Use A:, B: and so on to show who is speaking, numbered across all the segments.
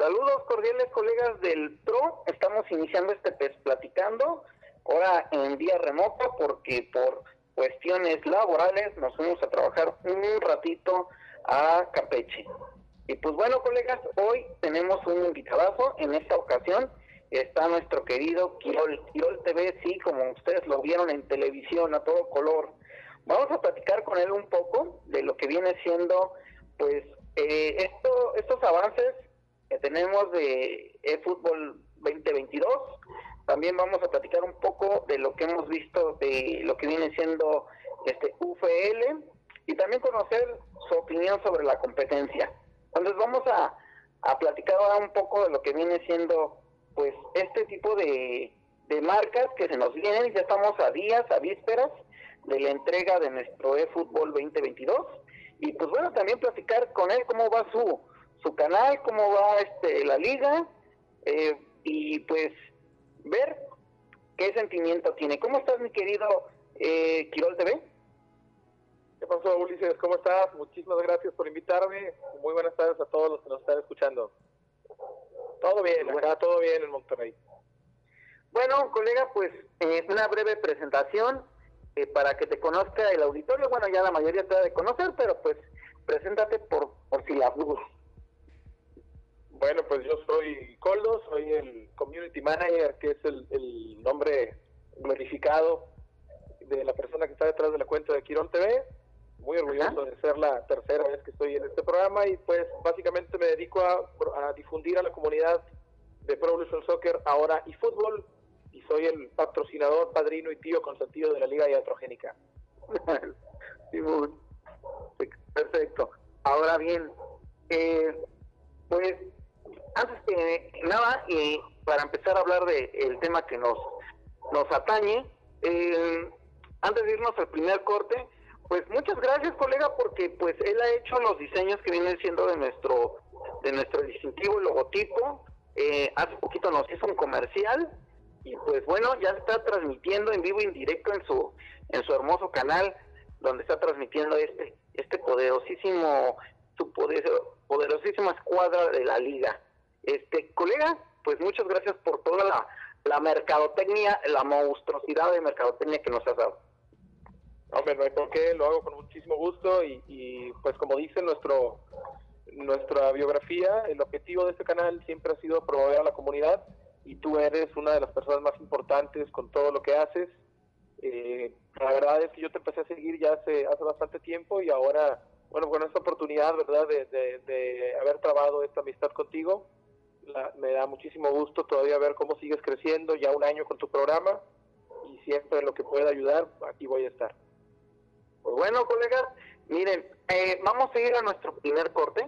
A: Saludos cordiales colegas del PRO, estamos iniciando este PES platicando, ahora en día remoto porque por cuestiones laborales nos fuimos a trabajar un ratito a Campeche. Y pues bueno colegas, hoy tenemos un invitadazo, en esta ocasión está nuestro querido Quirol, Quirol TV, sí, como ustedes lo vieron en televisión a todo color. Vamos a platicar con él un poco de lo que viene siendo pues eh, esto, estos avances que tenemos de eFootball 2022. También vamos a platicar un poco de lo que hemos visto de lo que viene siendo este UFL y también conocer su opinión sobre la competencia. Entonces vamos a, a platicar ahora un poco de lo que viene siendo pues este tipo de, de marcas que se nos vienen, ya estamos a días, a vísperas de la entrega de nuestro eFootball 2022 y pues bueno, también platicar con él cómo va su, su canal, cómo va este la liga eh, y pues ver qué sentimiento tiene. ¿Cómo estás, mi querido eh, Quirol TV?
B: ¿Qué pasó, Ulises? ¿Cómo estás? Muchísimas gracias por invitarme. Muy buenas tardes a todos los que nos están escuchando. Todo bien, acá todo bien en Monterrey.
A: Bueno, colega, pues eh, una breve presentación eh, para que te conozca el auditorio. Bueno, ya la mayoría te ha de conocer, pero pues preséntate por, por si la dudas.
B: Bueno, pues yo soy Coldo, soy el Community Manager, que es el, el nombre glorificado de la persona que está detrás de la cuenta de Quirón TV. Muy orgulloso de ser la tercera vez que estoy en este programa y pues básicamente me dedico a, a difundir a la comunidad de Pro Evolution Soccer ahora y fútbol y soy el patrocinador, padrino y tío consentido de la Liga Iatrogénica.
A: Perfecto. Ahora bien, eh, pues antes que nada, y para empezar a hablar del el tema que nos, nos atañe, eh, antes de irnos al primer corte, pues muchas gracias colega porque pues él ha hecho los diseños que vienen siendo de nuestro de nuestro distintivo logotipo. Eh, hace poquito nos hizo un comercial y pues bueno ya está transmitiendo en vivo y en directo en su en su hermoso canal donde está transmitiendo este este poderosísimo su poder, poderosísima escuadra de la liga. Este, colega, pues muchas gracias por toda la, la mercadotecnia, la monstruosidad de mercadotecnia que nos has dado.
B: Hombre, no hay por qué, lo hago con muchísimo gusto y, y pues como dice nuestro nuestra biografía, el objetivo de este canal siempre ha sido promover a la comunidad y tú eres una de las personas más importantes con todo lo que haces. Eh, la verdad es que yo te empecé a seguir ya hace, hace bastante tiempo y ahora, bueno, con esta oportunidad, ¿verdad?, de, de, de haber trabado esta amistad contigo, la, me da muchísimo gusto todavía ver cómo sigues creciendo, ya un año con tu programa y siempre lo que pueda ayudar, aquí voy a estar.
A: Pues bueno, colegas, miren, eh, vamos a ir a nuestro primer corte.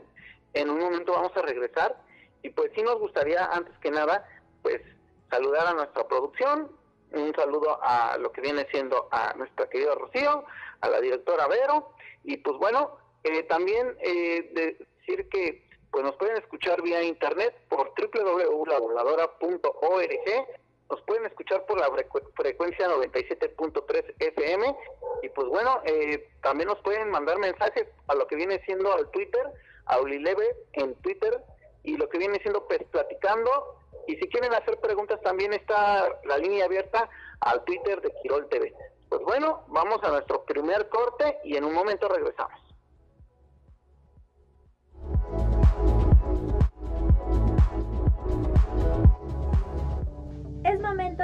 A: En un momento vamos a regresar y pues sí nos gustaría, antes que nada, pues saludar a nuestra producción, un saludo a lo que viene siendo a nuestra querida Rocío, a la directora Vero y pues bueno, eh, también eh, decir que pues nos pueden escuchar vía internet por www.lavoladora.org. Nos pueden escuchar por la frecuencia 97.3 FM. Y pues bueno, eh, también nos pueden mandar mensajes a lo que viene siendo al Twitter, a Ulileve en Twitter, y lo que viene siendo pues, platicando. Y si quieren hacer preguntas, también está la línea abierta al Twitter de Quirol TV. Pues bueno, vamos a nuestro primer corte y en un momento regresamos.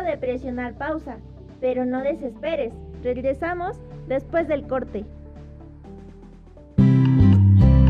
C: De presionar pausa, pero no desesperes. Regresamos después del corte.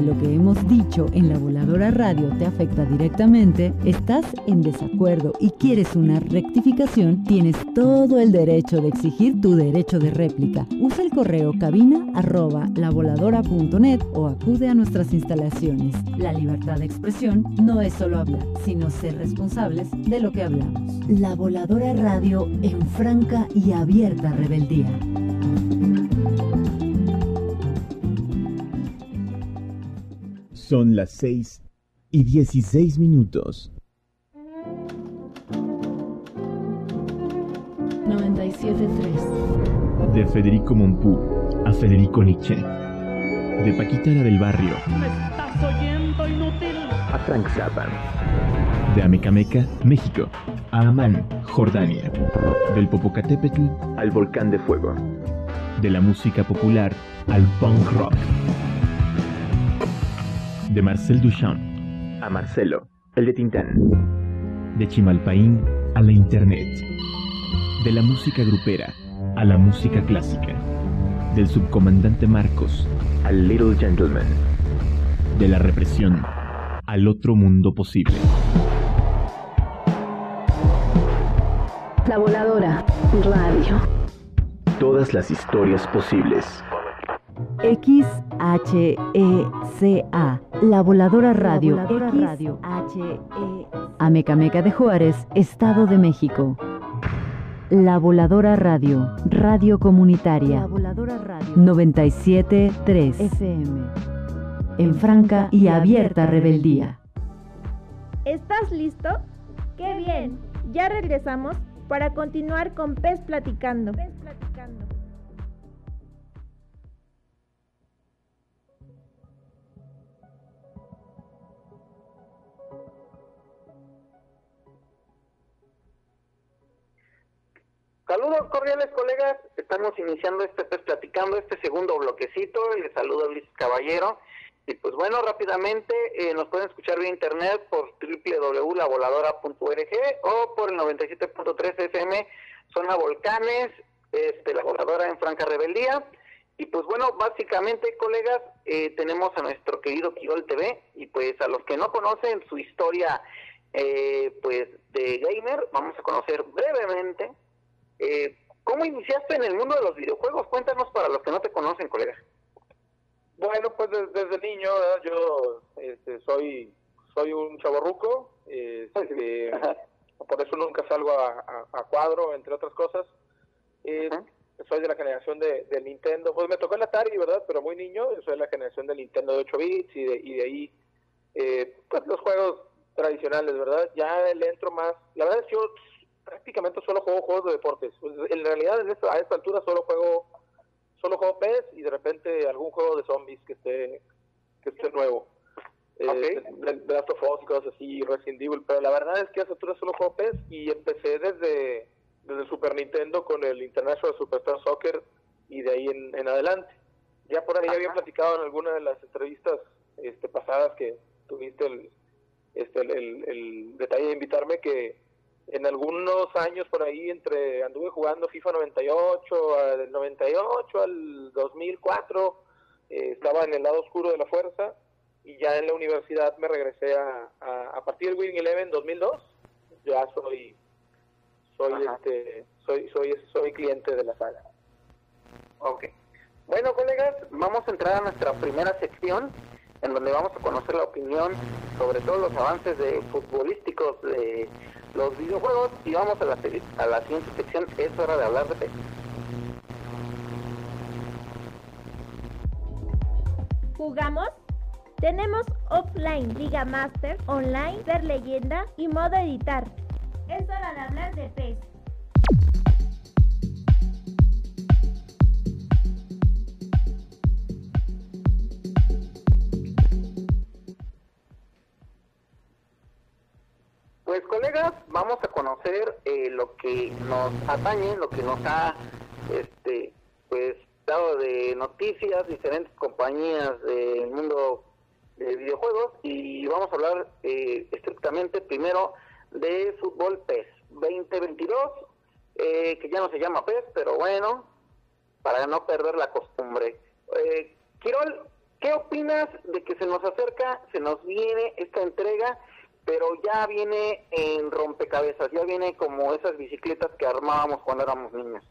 D: lo que hemos dicho en la voladora radio te afecta directamente, estás en desacuerdo y quieres una rectificación, tienes todo el derecho de exigir tu derecho de réplica. Usa el correo cabina arroba o acude a nuestras instalaciones. La libertad de expresión no es solo hablar, sino ser responsables de lo que hablamos. La voladora radio en franca y abierta rebeldía.
E: Son las 6 y 16 minutos.
D: 97.3
E: De Federico Mompú a Federico Nietzsche. De Paquita la del Barrio
F: ¿Me estás oyendo, inútil?
E: a Frank Zappa. De Amecameca, México, a Amán, Jordania. Del Popocatépetl al Volcán de Fuego. De la música popular al punk rock. De Marcel Duchamp a Marcelo, el de Tintán. De Chimalpaín a la Internet. De la música grupera a la música clásica. Del subcomandante Marcos al Little Gentleman. De la represión al otro mundo posible.
D: La voladora radio.
E: Todas las historias posibles.
D: XHECA, La Voladora Radio.
C: La Voladora Radio.
D: XHE. Amecameca de Juárez, Estado de México. La Voladora Radio, Radio Comunitaria.
C: La voladora radio.
D: 97.3 FM. En franca y abierta rebeldía.
C: ¿Estás listo? ¡Qué bien! Ya regresamos para continuar con Pez Platicando. Pez Platicando.
A: Saludos cordiales colegas, estamos iniciando este pues, platicando este segundo bloquecito, les saludo Luis Caballero. Y pues bueno rápidamente eh, nos pueden escuchar vía internet por www.lavoladora.org o por el 97.3 FM Zona Volcanes, este, la voladora en Franca Rebeldía. Y pues bueno básicamente colegas eh, tenemos a nuestro querido Quirol TV y pues a los que no conocen su historia eh, pues de gamer vamos a conocer brevemente eh, ¿Cómo iniciaste en el mundo de los videojuegos? Cuéntanos para los que no te conocen, colega.
B: Bueno, pues des- desde, niño ¿verdad? yo este, soy soy un chaborruco, este, por eso nunca salgo a, a- a cuadro, entre otras cosas. Eh, soy de la generación de, de Nintendo, pues me tocó el Atari, ¿verdad? Pero muy niño, yo soy de la generación de Nintendo de 8 bits y de, y de ahí, eh, pues los juegos tradicionales, ¿verdad? Ya le entro más, la verdad es que yo prácticamente solo juego juegos de deportes. Pues, en realidad en esta- a esta altura solo juego solo juego PES y de repente algún juego de zombies que esté que esté nuevo. Eh,
A: Ok.
B: de, de Last of Us y cosas así, Resident Evil, pero la verdad es que a esta altura solo juego PES y empecé desde, desde Super Nintendo con el International Superstar Soccer y de ahí en, en adelante. Ya por ahí había
A: Ajá.
B: platicado en alguna de las entrevistas este, pasadas que tuviste el, este, el, el- el detalle de invitarme que en algunos años por ahí entre anduve jugando FIFA 98 a- del 98 al 2004 eh, estaba en el lado oscuro de la fuerza y ya en la universidad me regresé a, a, partir del Winning Eleven 2002, ya soy soy este soy soy soy cliente de la saga.
A: Ok. Bueno, colegas, vamos a entrar a nuestra primera sección en donde vamos a conocer la opinión sobre todos los avances de futbolísticos de los videojuegos y vamos a la, a la siguiente sección, es hora de hablar de PES.
C: ¿Jugamos? Tenemos offline, Liga Master, online, ser leyenda y modo editar. Es hora de hablar de PES.
A: Pues colegas, vamos a conocer eh, lo que nos atañe, lo que nos ha este, pues dado de noticias, diferentes compañías del mundo de videojuegos y vamos a hablar eh, estrictamente primero de fútbol PES 2022, eh, que ya no se llama PES, pero bueno, para no perder la costumbre. Eh, Quirol, ¿qué opinas de que se nos acerca, se nos viene esta entrega pero ya viene en rompecabezas, ya viene como esas bicicletas que armábamos cuando éramos niños.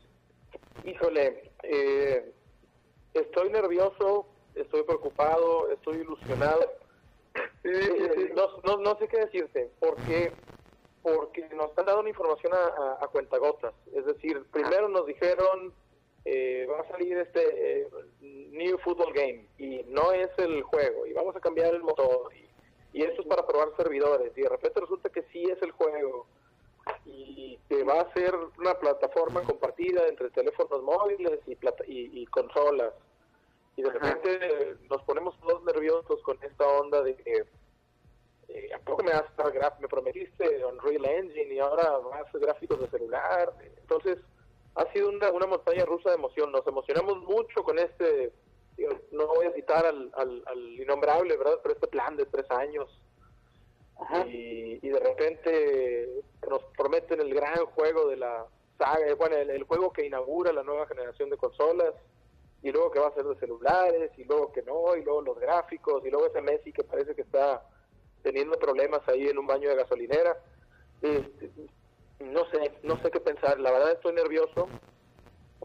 B: Híjole, eh, estoy nervioso, estoy preocupado, estoy ilusionado. Eh, no, no, sé qué decirte, porque porque nos han dado una información a, a, cuentagotas. Es decir, primero nos dijeron eh, va a salir este New Football Game y no es el juego y vamos a cambiar el motor y y eso es para probar servidores. Y de repente resulta que sí es el juego. Y que va a ser una plataforma compartida entre teléfonos móviles y, y, consolas. Y de repente nos ponemos todos nerviosos con esta onda de que eh, ¿a poco me vas a estar me prometiste Unreal Engine y ahora más gráficos de celular? Entonces ha sido una, una montaña rusa de emoción, nos emocionamos mucho con este no voy a citar al, al, innombrable, ¿verdad? Pero este plan de tres años. Y, de repente nos prometen el gran juego de la saga, bueno, el, juego que inaugura la nueva generación de consolas, y luego que va a ser de celulares, y luego que no, y luego los gráficos, y luego ese Messi que parece que está teniendo problemas ahí en un baño de gasolinera. Este, no sé, no sé qué pensar, la verdad estoy nervioso,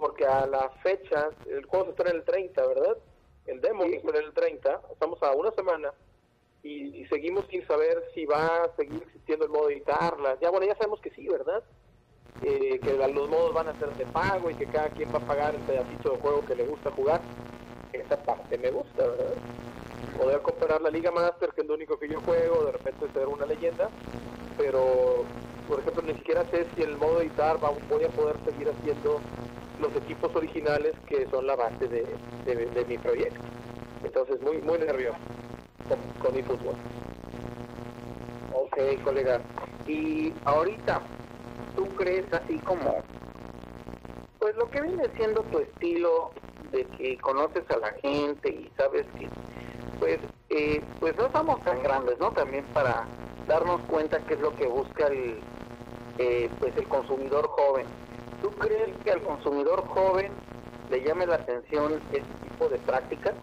B: porque a la fecha, el juego se está en el 30, ¿verdad? El demo se está en el 30, estamos a una semana y, seguimos sin saber si va a seguir existiendo el modo de editarla. Ya bueno, ya sabemos que sí, ¿verdad? Eh, que los modos van a ser de pago y que cada quien va a pagar el pedacito de juego que le gusta jugar. Esa parte me gusta, ¿verdad? Poder comprar la Liga Master, que es lo único que yo juego, de repente ser una leyenda, pero por ejemplo ni siquiera sé si el modo de editar va, voy a poder seguir haciendo los equipos originales que son la base de, mi proyecto. Entonces, muy muy nervioso con, mi fútbol.
A: Ok, colega. Y ahorita, ¿tú crees así como, pues lo que viene siendo tu estilo de que conoces a la gente y sabes que, pues, eh, pues no estamos tan grandes, ¿no? También para darnos cuenta qué es lo que busca el, eh, pues el consumidor joven ¿Tú crees que al consumidor joven le llame la atención este tipo de prácticas?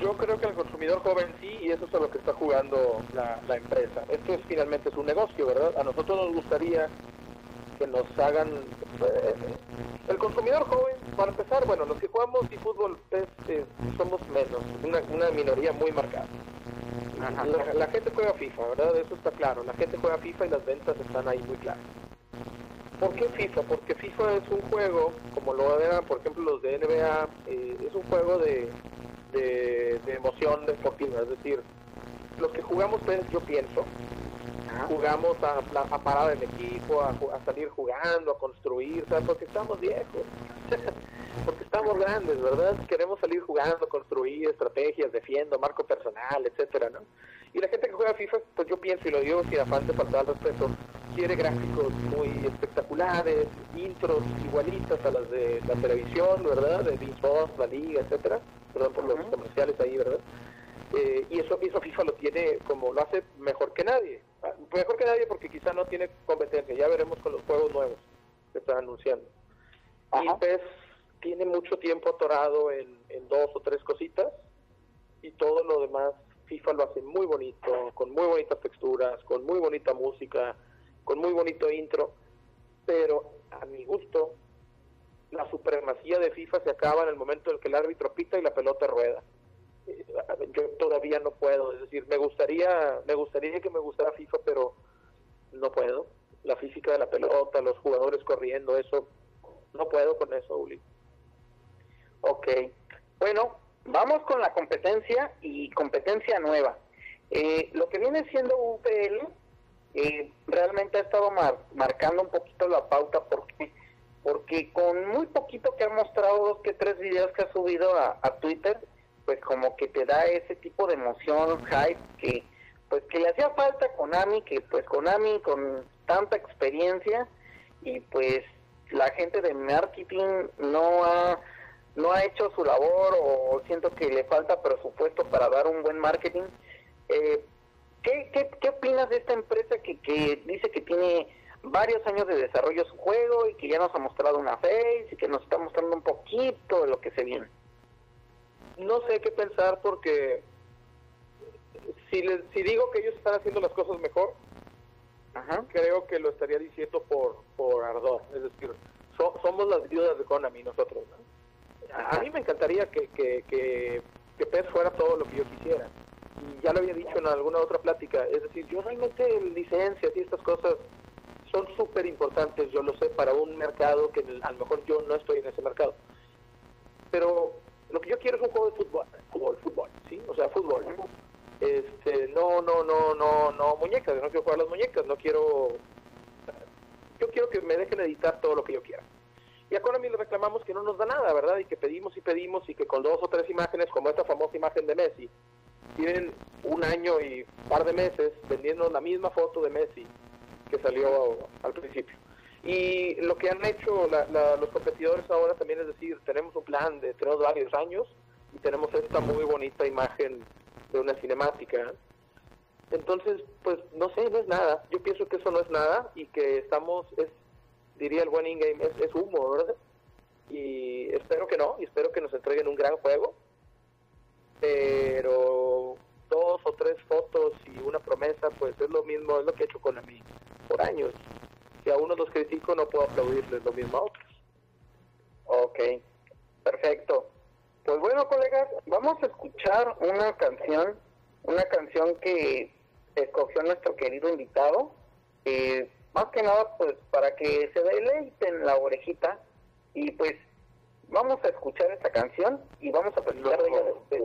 B: Yo creo que al consumidor joven sí, y eso es a lo que está jugando la, empresa. Esto es finalmente su negocio, ¿verdad? A nosotros nos gustaría que nos hagan... Eh, el consumidor joven, para empezar, bueno, los que jugamos y fútbol eh, somos menos, una, una minoría muy marcada. La, la, gente juega FIFA, ¿verdad? Eso está claro. La gente juega FIFA y las ventas están ahí muy claras. ¿Por qué FIFA? Porque FIFA es un juego, como lo eran por ejemplo los de NBA, eh, es un juego de, de, emoción deportiva, es decir, los que jugamos, pues, yo pienso, jugamos a, a, parar el equipo, a, salir jugando, a construir, ¿sabes? porque estamos viejos, porque estamos grandes, ¿verdad? Queremos salir jugando, construir estrategias, defiendo, marco personal, etcétera, ¿no? Y la gente que juega FIFA, pues yo pienso, y lo digo sin afán de faltar al respeto, quiere gráficos muy espectaculares, intros igualitas a las de la televisión, ¿verdad? De Fox, la Liga, etcétera, perdón por los comerciales ahí, ¿verdad? Eh, y eso, eso FIFA lo tiene como lo hace mejor que nadie. Ah, mejor que nadie porque quizá no tiene competencia, ya veremos con los juegos nuevos que están anunciando. Y PES tiene mucho tiempo atorado en, en dos o tres cositas y todo lo demás FIFA lo hace muy bonito, con muy bonitas texturas, con muy bonita música, con muy bonito intro, pero a mi gusto la supremacía de FIFA se acaba en el momento en que el árbitro pita y la pelota rueda. Eh, yo todavía no puedo, es decir, me gustaría, me gustaría que me gustara FIFA, pero no puedo. La física de la pelota, los jugadores corriendo, eso, no puedo con eso, Uli.
A: Ok, bueno, vamos con la competencia y competencia nueva. Eh, lo que viene siendo UPL eh, realmente ha estado marcando un poquito la pauta porque porque con muy poquito que ha mostrado dos que tres videos que ha subido a, Twitter pues como que te da ese tipo de emoción hype que pues que le hacía falta a Konami que pues Konami con tanta experiencia y pues la gente de marketing no ha no ha hecho su labor o siento que le falta presupuesto para dar un buen marketing. Eh, ¿qué, qué, qué opinas de esta empresa que, que dice que tiene varios años de desarrollo su juego y que ya nos ha mostrado una face y que nos está mostrando un poquito de lo que se viene?
B: No sé qué pensar porque si, les, si digo que ellos están haciendo las cosas mejor, creo que lo estaría diciendo por, por ardor. Es decir, somos las viudas de Konami nosotros. ¿no? A, mí me encantaría que, que, que, que PES fuera todo lo que yo quisiera. Y ya lo había dicho en alguna otra plática, es decir, yo realmente licencias y estas cosas son súper importantes, yo lo sé, para un mercado que a lo mejor yo no estoy en ese mercado. Pero lo que yo quiero es un juego de fútbol, fútbol, fútbol, ¿sí? O sea, fútbol. Este, no, no, no, no, no muñecas, no quiero jugar las muñecas, no quiero... Yo quiero que me dejen editar todo lo que yo quiera. Y a Konami le reclamamos que no nos da nada, ¿verdad? Y que pedimos y pedimos y que con dos o tres imágenes, como esta famosa imagen de Messi, tienen un año y par de meses vendiendo la misma foto de Messi que salió al principio. Y lo que han hecho los competidores ahora también es decir, tenemos un plan de, tenemos varios años y tenemos esta muy bonita imagen de una cinemática. Entonces, pues no sé, no es nada. Yo pienso que eso no es nada y que estamos, es diría el buen in-game, es, humo, ¿verdad? Y espero que no, y espero que nos entreguen un gran juego, pero dos o tres fotos y una promesa, pues es lo mismo, es lo que he hecho con mí por años. Si a unos los critico, no puedo aplaudirles lo mismo a otros.
A: Ok, perfecto. Pues bueno, colegas, vamos a escuchar una canción, una canción que escogió nuestro querido invitado. Eh, más que nada pues para que se deleiten la orejita y pues vamos a escuchar esta canción y vamos a platicar de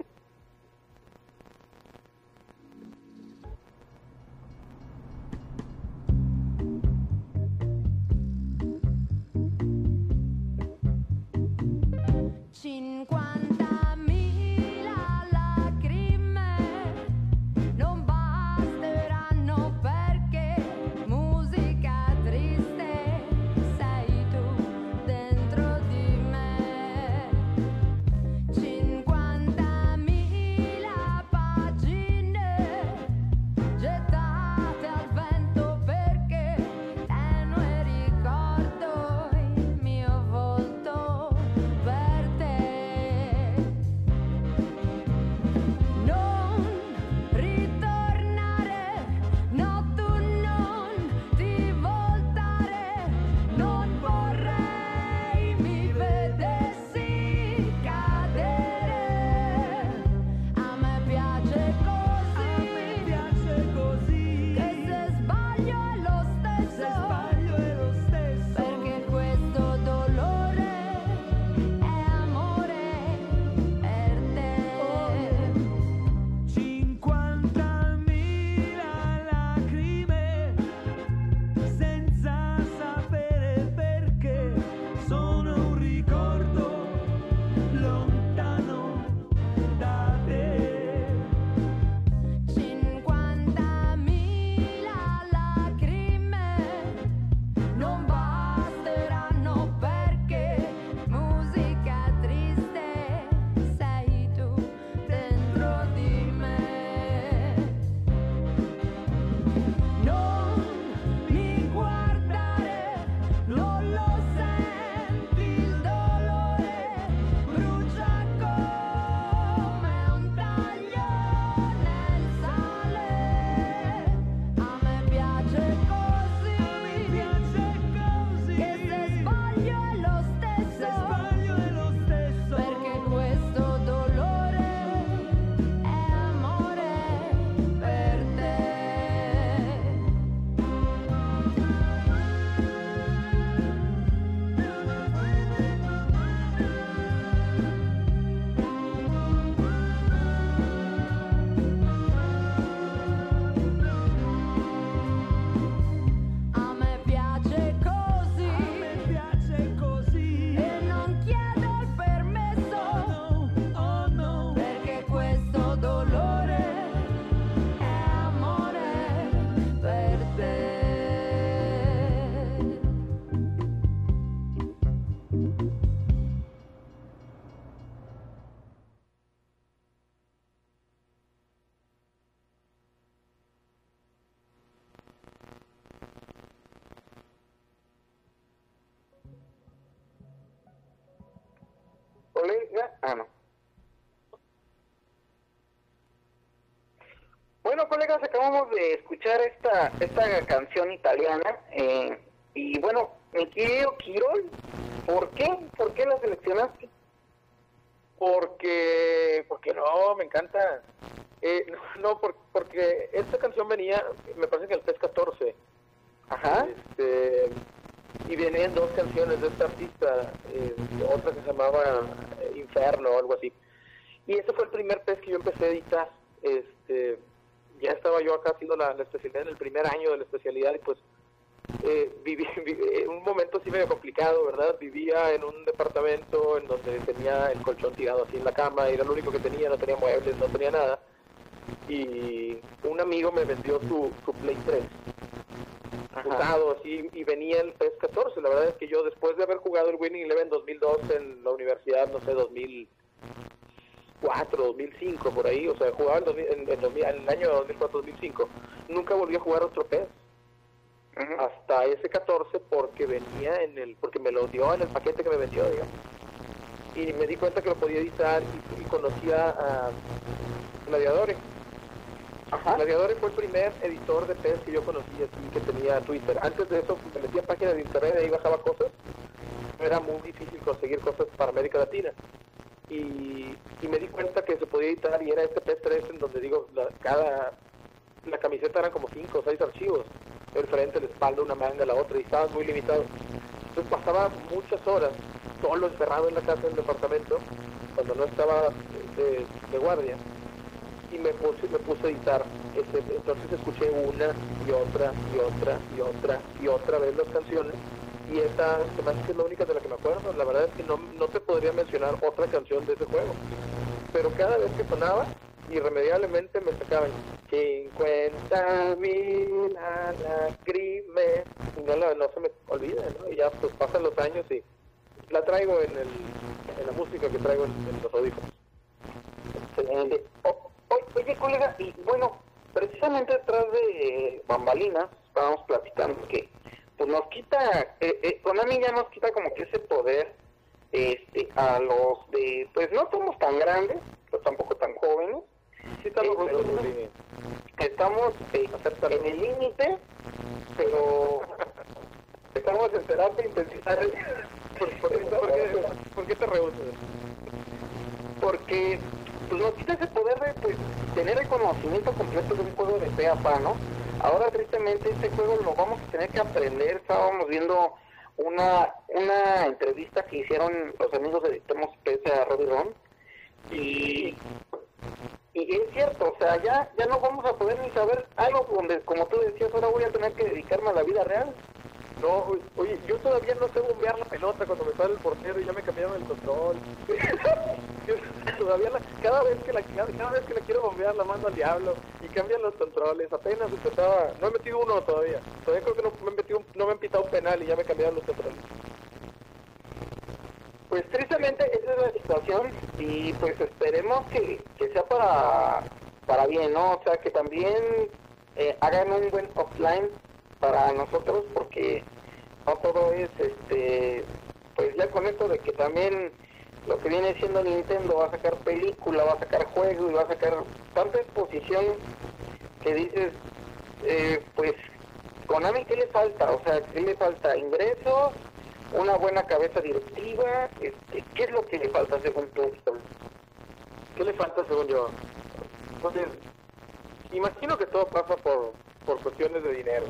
A: colegas, acabamos de escuchar esta, esta canción italiana. Eh, y bueno, mi querido Quirol, ¿por qué? ¿Por qué la seleccionaste?
B: Porque, porque no, me encanta. Eh, no, por- porque esta canción venía, me parece que el PES 14.
A: Ajá.
B: Este, y venían dos canciones de esta artista, eh, otra que se llamaba Inferno o algo así. Y ese fue el primer PES que yo empecé a editar. Estaba yo acá haciendo la, la especialidad en el primer año de la especialidad y pues eh, viví, viví- en un momento así medio complicado, ¿verdad? Vivía en un departamento en donde tenía el colchón tirado así en la cama, era lo único que tenía, no tenía muebles, no tenía nada. Y un amigo me vendió su, su Play 3 usado así y venía el PES 14. La verdad es que yo después de haber jugado el Winning Eleven 2002 en la universidad, no sé, 2004, 2005 por ahí, o sea, jugaba en, 2000 en- en 2000 en el año 2004, 2005, nunca volví a jugar otro PES
A: Ujú.
B: hasta ese 14 porque venía en el porque me lo dio en el paquete que me vendió, digamos. Y me di cuenta que lo podía editar y, y conocía a Gladiadores.
A: Ajá.
B: Gladiadores fue el primer editor de PES que yo conocí así, que tenía Twitter. Antes de eso me metía páginas de internet y ahí bajaba cosas. Era muy difícil conseguir cosas para América Latina. Y, me di cuenta que se podía editar y era este PS3 en donde digo, la- cada la camiseta eran como cinco o seis archivos. El frente, la espalda, una manga, la otra, y estaban muy limitados. Entonces pasaba muchas horas solo encerrado en la casa del departamento cuando no estaba de, de guardia y me puse, me puse a editar. Este, entonces escuché una y otra y otra y otra y otra vez las canciones y esta se me hace que es la única de la que me acuerdo. La verdad es que no, no te podría mencionar otra canción de ese juego. Pero cada vez que sonaba, irremediablemente me sacaban 50 mil lágrimas y no, la- no se me olvida, ¿no? Y ya pues pasan los años y la traigo en, el, en la música que traigo en, los audífonos.
A: Excelente. O- oye, colega, y bueno, precisamente detrás de bambalinas estábamos platicando que pues nos quita, eh, eh, Konami ya nos quita como que ese poder este a los de, pues no somos tan grandes, pero tampoco tan jóvenes,
B: Sí,
A: estamos eh, en el límite, pero estamos en terapia intensiva.
B: ¿Por, por, qué- por qué, por qué te rehusas?
A: porque pues nos quita ese poder de pues, tener el conocimiento completo de un juego de pe a pa, ¿no? Ahora tristemente este juego lo vamos a tener que aprender, estábamos viendo una una entrevista que hicieron los amigos de Editemos PS a Robbie Ron y y es cierto, o sea, ya ya no vamos a poder ni saber algo donde, como tú decías, ahora voy a tener que dedicarme a la vida real.
B: No, oye, yo todavía no sé bombear la pelota cuando me sale el portero y ya me cambiaron el control. Todavía la- cada vez que la cada, vez que la quiero bombear la mando al diablo cambian los controles. Apenas empezaba, no he metido uno todavía. Todavía creo que no me he metido, no me han pitado un penal y ya me cambiaron los controles.
A: Pues tristemente esa es la situación y pues esperemos que, que sea para, para bien, ¿no? O sea, que también eh, hagan un buen offline para nosotros porque no todo es, este, pues ya con esto de que también lo que viene siendo Nintendo va a sacar película, va a sacar juego y va a sacar tanta exposición que dices, eh, pues Konami, ¿qué le falta? O sea, ¿qué le falta? ¿Ingresos? ¿Una buena cabeza directiva? Este, ¿Qué es lo que le falta según tú?
B: ¿Qué le falta según yo? Entonces, imagino que todo pasa por, por cuestiones de dinero.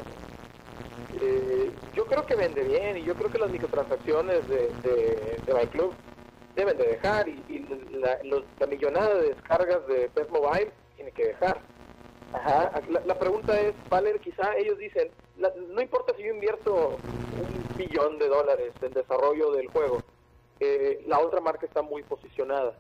B: Eh, yo creo que vende bien y yo creo que las microtransacciones de, de, de My Club deben de dejar y, y la, los- la millonada de descargas de PES Mobile tiene que dejar. Ajá. La, la pregunta es, Valer, quizá ellos dicen, la- no importa si yo invierto un billón de dólares en desarrollo del juego, eh, la otra marca está muy posicionada.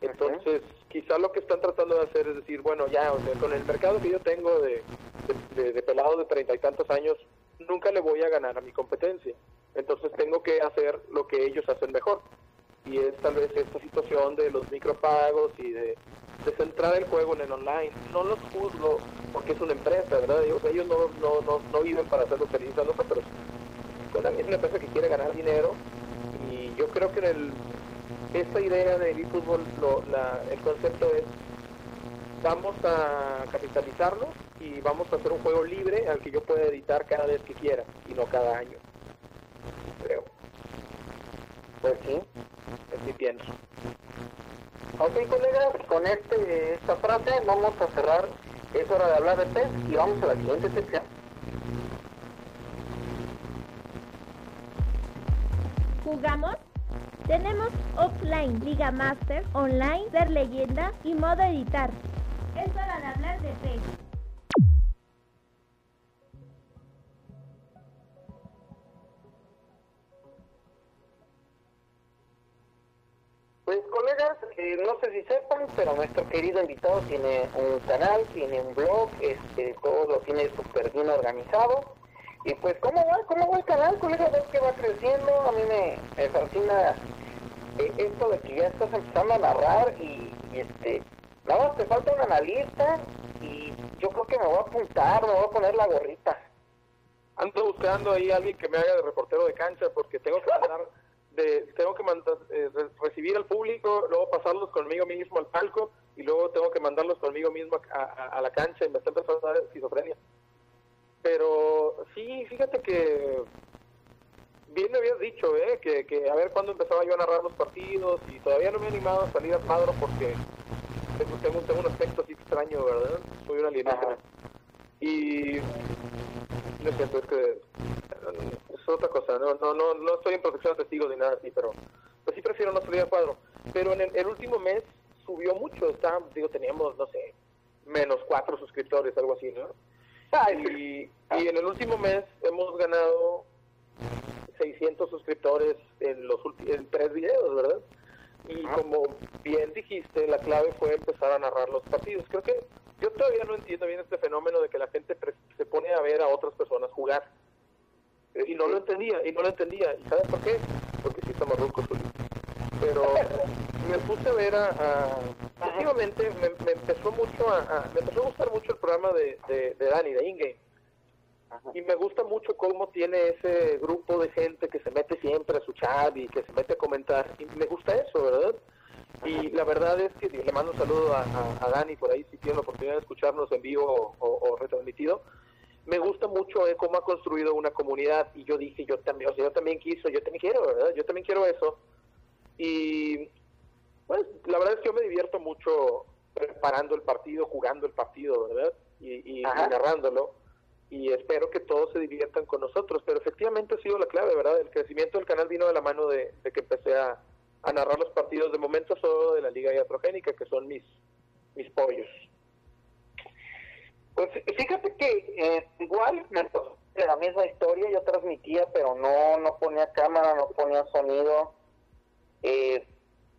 B: Entonces, quizá lo que están tratando de hacer es decir, bueno, ya, o sea, con el mercado que yo tengo de, de, de- de pelados de treinta y tantos años, nunca le voy a ganar a mi competencia. Entonces tengo que hacer lo que ellos hacen mejor. Y es tal vez esta situación de los micropagos y de, de centrar el juego en el online. No los juzgo porque es una empresa, ¿verdad? Ellos, no, no, no, no viven para hacerlos felices a nosotros. Konami es una empresa que quiere ganar dinero y yo creo que el, esta idea del eFootball, el concepto es, vamos a capitalizarlo y vamos a hacer un juego libre al que yo pueda editar cada vez que quiera y no cada año. Creo.
A: Pues sí.
B: Así pienso.
A: Ok, colegas, con este, esta frase vamos a cerrar. Es hora de hablar de PES y vamos a la siguiente sección.
C: ¿Jugamos? Tenemos offline, Liga Master, online, ser leyenda y modo editar. Es hora de hablar de PES.
A: Pues colegas, eh, no sé si sepan, pero nuestro querido invitado tiene un canal, tiene un blog, este, todo lo tiene súper bien organizado. Y pues, ¿cómo va? ¿Cómo va el canal, colegas? ¿Ves que va creciendo? A mí me, me fascina eh, esto de que ya estás empezando a narrar y, y, este, nada más te falta un analista y yo creo que me voy a apuntar, me voy a poner la gorrita.
B: Ando buscando ahí a alguien que me haga de reportero de cancha porque tengo que mandar de, tengo que mandar, eh, re- recibir al público, luego pasarlos conmigo mismo al palco y luego tengo que mandarlos conmigo mismo a, a- a la cancha y me está empezando a dar esquizofrenia. Pero sí, fíjate que bien me habías dicho, ¿eh? que, que a ver cuándo empezaba yo a narrar los partidos y todavía no me he animado a salir a cuadro porque tengo, tengo, tengo un aspecto así extraño, ¿verdad? Soy un alienígena. Y lo siento, es que es otra cosa, no, no, no, no estoy en protección de testigos ni nada así, pero pues sí prefiero no salir a cuadro. Pero en el, el último mes subió mucho, está, digo, teníamos, no sé, menos cuatro suscriptores, algo así, ¿no? Y, y en el último mes hemos ganado 600 suscriptores en los en tres videos, ¿verdad? Y como bien dijiste, la clave fue empezar a narrar los partidos. Creo que yo todavía no entiendo bien este fenómeno de que la gente se pone a ver a otras personas jugar. Y no lo entendía, y no lo entendía. ¿Y sabes por qué? Porque sí estamos rucos, Juli. Pero me puse a ver a... a- últimamente me, me empezó mucho a, a- Me empezó a gustar mucho el programa de, de, de Dani, de Ingame. Y me gusta mucho cómo tiene ese grupo de gente que se mete siempre a su chat y que se mete a comentar. Y me gusta eso, ¿verdad? Y la verdad es que le mando un saludo a, a- a Dani por ahí si tiene la oportunidad de escucharnos en vivo o, o- o retransmitido. Me gusta mucho eh, cómo ha construido una comunidad y yo dije, yo también, o sea, yo también quiso, yo también quiero, ¿verdad? Yo también quiero eso. Y pues la verdad es que yo me divierto mucho preparando el partido, jugando el partido, ¿verdad? Y, y- y narrándolo. Y espero que todos se diviertan con nosotros. Pero efectivamente ha sido la clave, ¿verdad? El crecimiento del canal vino de la mano de, de que empecé a, a narrar los partidos de momento solo de la Liga Iatrogénica, que son mis, mis pollos.
A: Pues fíjate que eh, igual me la misma historia, yo transmitía, pero no, no ponía cámara, no ponía sonido. Eh,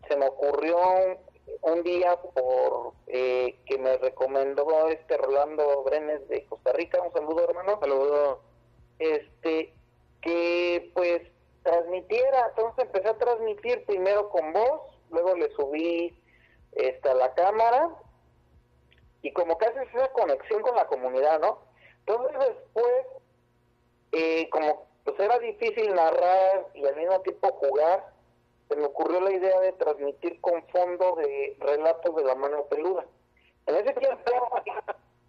A: se me ocurrió un, un día por eh, que me recomendó este Rolando Brenes de Costa Rica, un saludo hermano,
B: Saludo.
A: este, que pues transmitiera, entonces empecé a transmitir primero con voz, luego le subí esta la cámara y como que haces esa conexión con la comunidad, ¿no? Entonces después, eh, como pues era difícil narrar y al mismo tiempo jugar, se me ocurrió la idea de transmitir con fondo de relatos de la mano peluda. En ese tiempo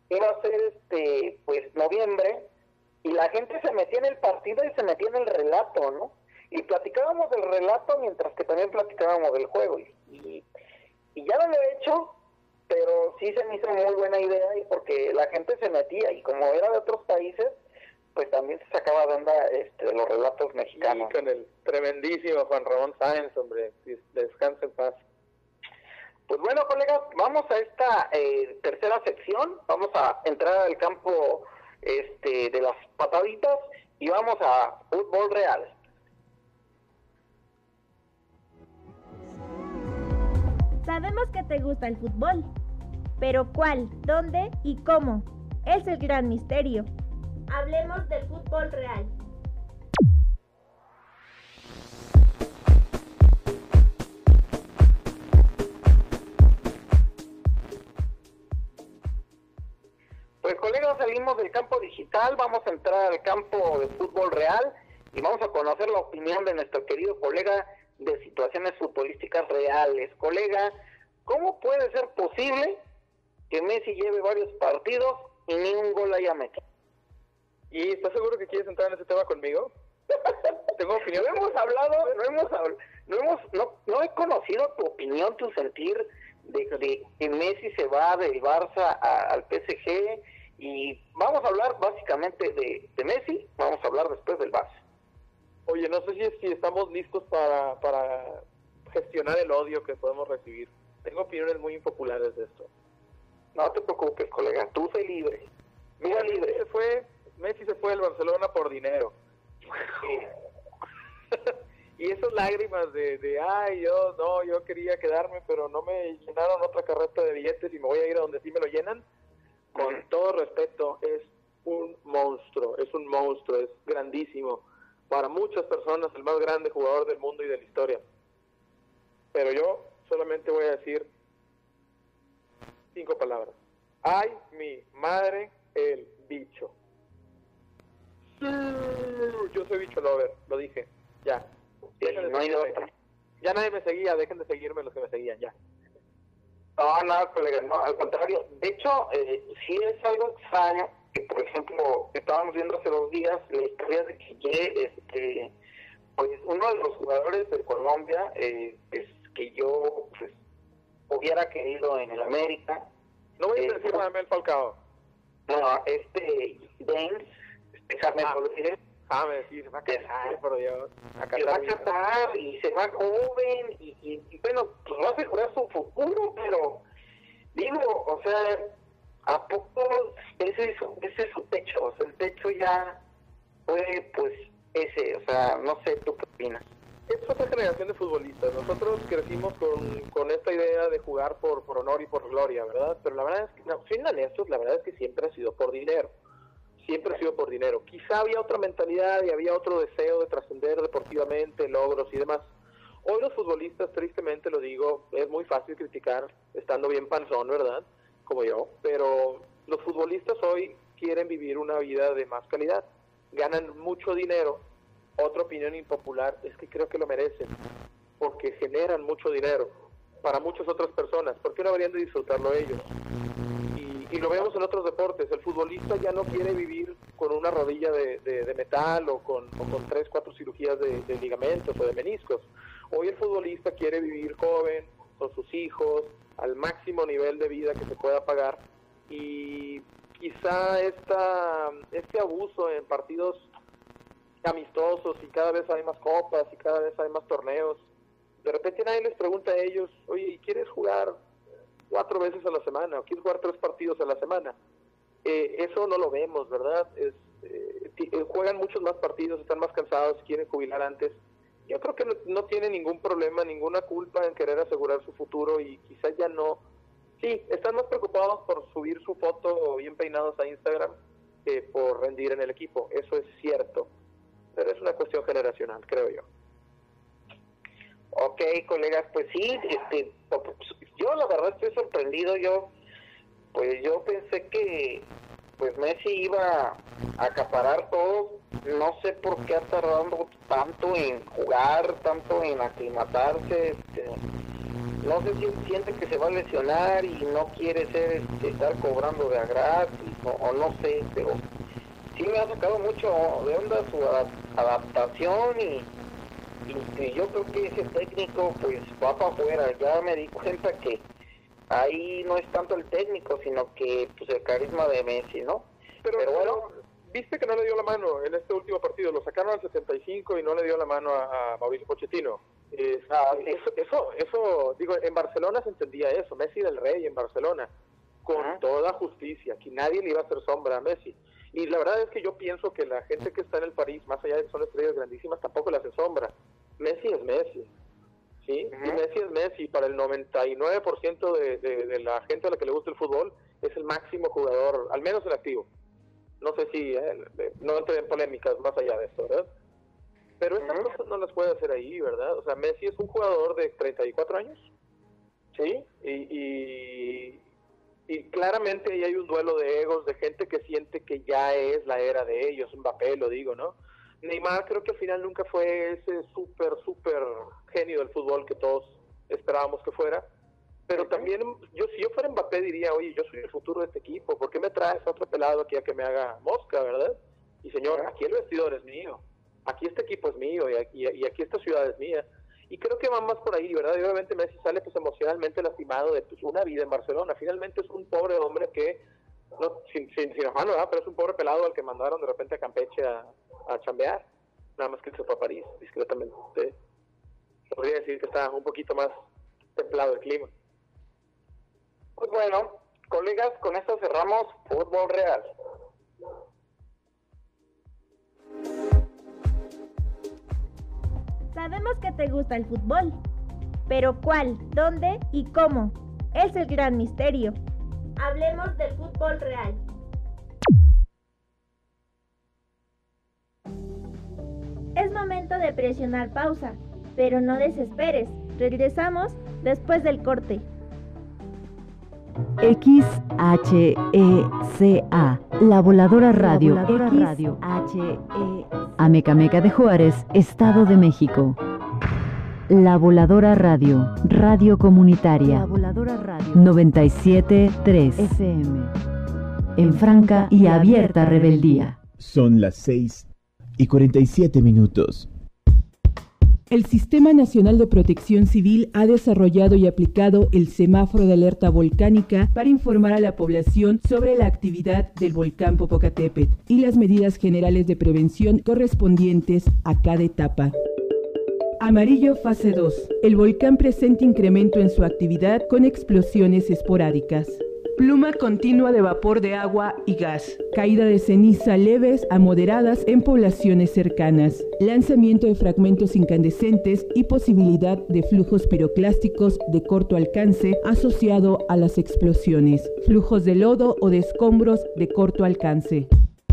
A: iba a ser este, pues noviembre, y la gente se metía en el partido y se metía en el relato, ¿no? Y platicábamos del relato mientras que también platicábamos del juego. Y, y, y ya lo he hecho, pero sí se me hizo muy buena idea y porque la gente se metía y como era de otros países, pues también se sacaba de onda este, los relatos
B: Y
A: mexicanos.
B: con el tremendísimo Juan Ramón Sáenz, hombre. Des- Descanse en paz.
A: Pues bueno, colegas, vamos a esta eh, tercera sección. Vamos a entrar al campo este, de las pataditas y vamos a fútbol real.
C: Sabemos que te gusta el fútbol, pero ¿cuál, dónde y cómo? Es el gran misterio. Hablemos del fútbol real.
A: Pues colegas, salimos del campo digital, vamos a entrar al campo de fútbol real y vamos a conocer la opinión de nuestro querido colega de situaciones futbolísticas reales. Colega, ¿cómo puede ser posible que Messi lleve varios partidos y ni un gol haya metido?
B: ¿Y estás seguro que quieres entrar en ese tema conmigo? Tengo opinión.
A: No hemos hablado, no hemos no hemos, no, no he conocido tu opinión, tu sentir de, de que Messi se va del Barça a- al PSG y vamos a hablar básicamente de, de Messi, vamos a hablar después del Barça.
B: Oye, no sé si, si estamos listos para, para gestionar el odio que podemos recibir. Tengo opiniones muy impopulares de esto.
A: No te preocupes, colega, tú sé libre. Mira
B: Messi
A: libre.
B: se fue, Messi se fue del Barcelona por dinero. y esas lágrimas de, de, ay, yo no, yo quería quedarme, pero no me llenaron otra carreta de billetes y me voy a ir a donde sí me lo llenan. Con todo respeto, es un monstruo, es un monstruo, es grandísimo. Para muchas personas, el más grande jugador del mundo y de la historia. Pero yo solamente voy a decir cinco palabras. Ay, mi madre, el bicho. Yo soy bicho lover, lo dije. Ya.
A: Sí, no hay.
B: Ya nadie me seguía, dejen de seguirme los que me seguían, ya.
A: No, no, colega, no, al contrario. De hecho, eh, sí es algo extraño que, por ejemplo, estábamos viendo hace dos días la historia de que este, pues uno de los jugadores de Colombia, eh, pues, que yo pues, hubiera querido en el América,
B: No voy a
A: Eh,
B: decir Mel Falcao.
A: no, este James, este James
B: Ah.
A: Rodríguez,
B: Ah, me decís, se va a casar, por Dios. A
A: se va a
B: casar.
A: y se va joven y, y- y, bueno, pues va a asegurar su futuro, pero digo, o sea, ¿a poco ese es, su- ese es su techo? O sea, el techo ya fue pues ese, o sea, no sé, ¿tú qué opinas?
B: Es otra generación de futbolistas. Nosotros crecimos con, con esta idea de jugar por, por honor y por gloria, ¿verdad? Pero la verdad es que, no, siendo honestos, la verdad es que siempre ha sido por dinero. Siempre ha sido por dinero. Quizá había otra mentalidad y había otro deseo de trascender deportivamente, logros y demás. Hoy los futbolistas, tristemente lo digo, es muy fácil criticar estando bien panzón, ¿verdad? Como yo. Pero los futbolistas hoy quieren vivir una vida de más calidad. Ganan mucho dinero. Otra opinión impopular es que creo que lo merecen. Porque generan mucho dinero para muchas otras personas. ¿Por qué no deberían de disfrutarlo ellos? Y, lo vemos en otros deportes. El futbolista ya no quiere vivir con una rodilla de, de- metal o con, con tres, cuatro cirugías de, de ligamentos o de meniscos. Hoy el futbolista quiere vivir joven, con sus hijos, al máximo nivel de vida que se pueda pagar. Y quizá esta, este abuso en partidos amistosos y cada vez hay más copas y cada vez hay más torneos. De repente nadie les pregunta a ellos, oye, ¿y ¿quieres jugar cuatro veces a la semana o quieres jugar tres partidos a la semana? Eh, eso no lo vemos, ¿verdad? Es, eh, juegan muchos más partidos, están más cansados, quieren jubilar antes. Yo creo que no, no tiene ningún problema, ninguna culpa en querer asegurar su futuro y quizás ya no. Sí, están más preocupados por subir su foto bien peinados a Instagram que por rendir en el equipo. Eso es cierto. Es una cuestión generacional, creo yo.
A: Ok, colegas, pues sí, este, yo la verdad estoy sorprendido, yo, pues yo pensé que, pues Messi iba a acaparar todo, no sé por qué ha tardado tanto en jugar, tanto en aclimatarse, este, no sé si siente que se va a lesionar y no quiere ser, este, estar cobrando de a gratis, o no sé, pero sí me ha sacado mucho de onda su adap- adaptación y y, y yo creo que ese técnico pues va para afuera. Ya me di cuenta que ahí no es tanto el técnico, sino que pues el carisma de Messi, ¿no?
B: Pero,
A: Pero bueno.
B: viste que no le dio la mano en este último partido. Lo sacaron al 75 y no le dio la mano a, a Mauricio Pochettino.
A: Ah, sí.
B: eso, eso, eso, digo, en Barcelona se entendía eso. Messi era el rey en Barcelona. Con toda justicia. Aquí nadie le iba a hacer sombra a Messi. Y la verdad es que yo pienso que la gente que está en el París, más allá de que son estrellas grandísimas, tampoco le hace sombra. Messi es Messi. ¿sí?
A: Ujú.
B: Y Messi es Messi. Para el 99% de, de, de la gente a la que le gusta el fútbol, es el máximo jugador, al menos el activo. No sé si, eh, no entré en polémicas más allá de eso, ¿verdad? Pero estas
A: Ujú.
B: cosas no las puede hacer ahí, ¿verdad? O sea, Messi es un jugador de 34 años, ¿sí? Y, y, y claramente ahí hay un duelo de egos, de gente que siente que ya es la era de ellos, Mbappé lo digo, ¿no? Neymar creo que al final nunca fue ese súper, súper genio del fútbol que todos esperábamos que fuera. Pero también, yo si yo fuera Mbappé diría, oye, yo soy el futuro de este equipo, ¿por qué me traes a otro pelado aquí a que me haga mosca, verdad? Y señor, aquí el vestidor es mío, aquí este equipo es mío y aquí, y aquí esta ciudad es mía. Y creo que va más por ahí, ¿verdad? Y obviamente Messi sale pues emocionalmente lastimado de pues, una vida en Barcelona. Finalmente es un pobre hombre que, no, sin, sin, sin afán, ¿verdad? Pero es un pobre pelado al que mandaron de repente a Campeche a, a chambear. Nada más que se fue a París, discretamente. Podría decir que está un poquito más templado el clima.
A: Pues bueno, colegas, con esto cerramos Fútbol Real.
C: Sabemos que te gusta el fútbol, pero ¿cuál, dónde y cómo? Es el gran misterio. Hablemos del fútbol real. Es momento de presionar pausa, pero no desesperes. Regresamos después del corte.
D: XHECA, La Voladora Radio,
C: La Voladora
D: Radio, Amecameca de Juárez, Estado de México. La Voladora Radio, Radio Comunitaria,
C: La Voladora Radio.
D: 973 FM. En franca y abierta rebeldía.
E: Son las 6 y 47 minutos.
G: El Sistema Nacional de Protección Civil ha desarrollado y aplicado el semáforo de alerta volcánica para informar a la población sobre la actividad del volcán Popocatépetl y las medidas generales de prevención correspondientes a cada etapa. Amarillo fase 2. El volcán presenta incremento en su actividad con explosiones esporádicas. Pluma continua de vapor de agua y gas. Caída de ceniza leves a moderadas en poblaciones cercanas. Lanzamiento de fragmentos incandescentes y posibilidad de flujos piroclásticos de corto alcance asociado a las explosiones. Flujos de lodo o de escombros de corto alcance.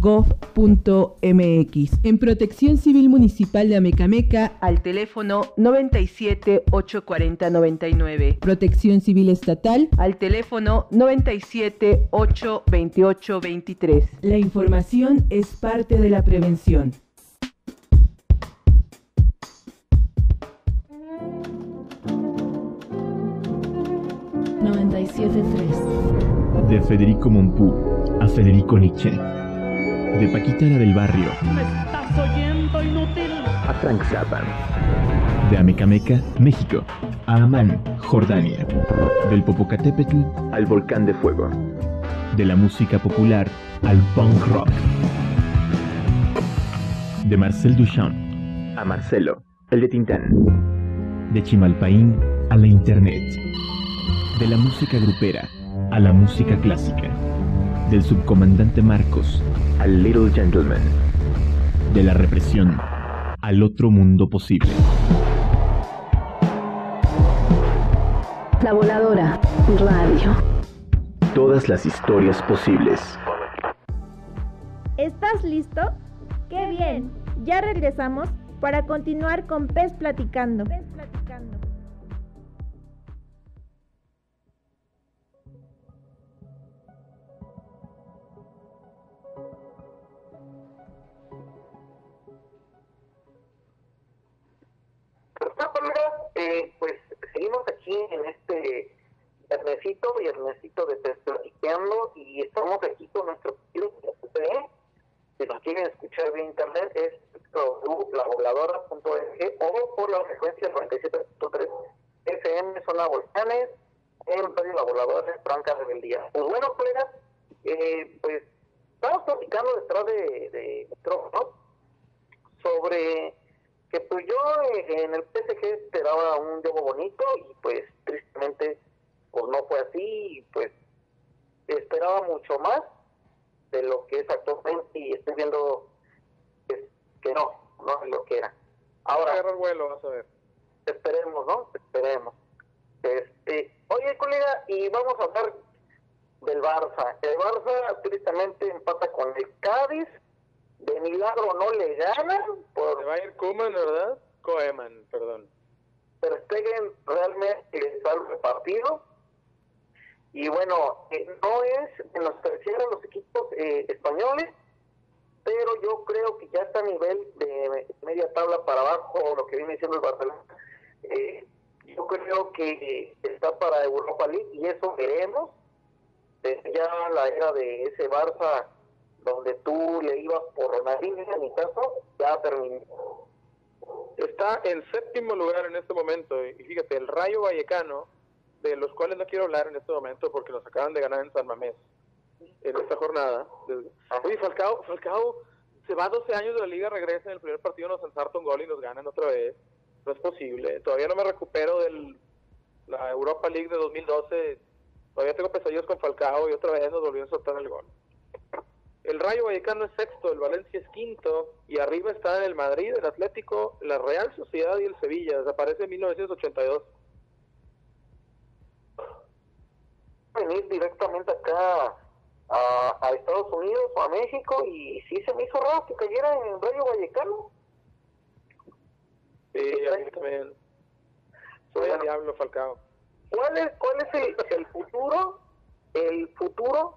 G: www.senapred.gov.mx. En Protección Civil Municipal de Amecameca al teléfono 97 840 99. Protección Civil Estatal al teléfono 97 8 28 23. La información es parte de la prevención.
E: De Federico Mompú a Federico Nietzsche. De Paquita la del Barrio
F: ¿Me estás oyendo, inútil?
E: a Frank Zappa. De Amecameca, México, a Amán, Jordania. Del Popocatépetl al Volcán de Fuego. De la música popular al punk rock. De Marcel Duchamp a Marcelo, el de Tintán. De Chimalpaín a la Internet. De la música grupera a la música clásica. Del subcomandante Marcos al Little Gentleman. De la represión al otro mundo posible.
D: La Voladora Radio.
E: Todas las historias posibles.
C: ¿Estás listo? ¡Qué bien! Ya regresamos para continuar con Pez Platicando. Pez Platicando.
B: Falcao, se va 12 años de la liga, regresa en el primer partido, nos ensarta un gol y nos ganan otra vez. No es posible. Todavía no me recupero de la Europa League de 2012. Todavía tengo pesadillas con Falcao y otra vez nos volvió a soltar el gol. El Rayo Vallecano es sexto, el Valencia es quinto y arriba está el Madrid, el Atlético, la Real Sociedad y el Sevilla. Desaparece en 1982.
A: Venir directamente acá a, Estados Unidos o a México y sí se me hizo raro que cayera en el Rayo Vallecano.
B: Sí, a mí también. Soy el diablo Falcao.
A: ¿Cuál es, cuál es el, el futuro, el futuro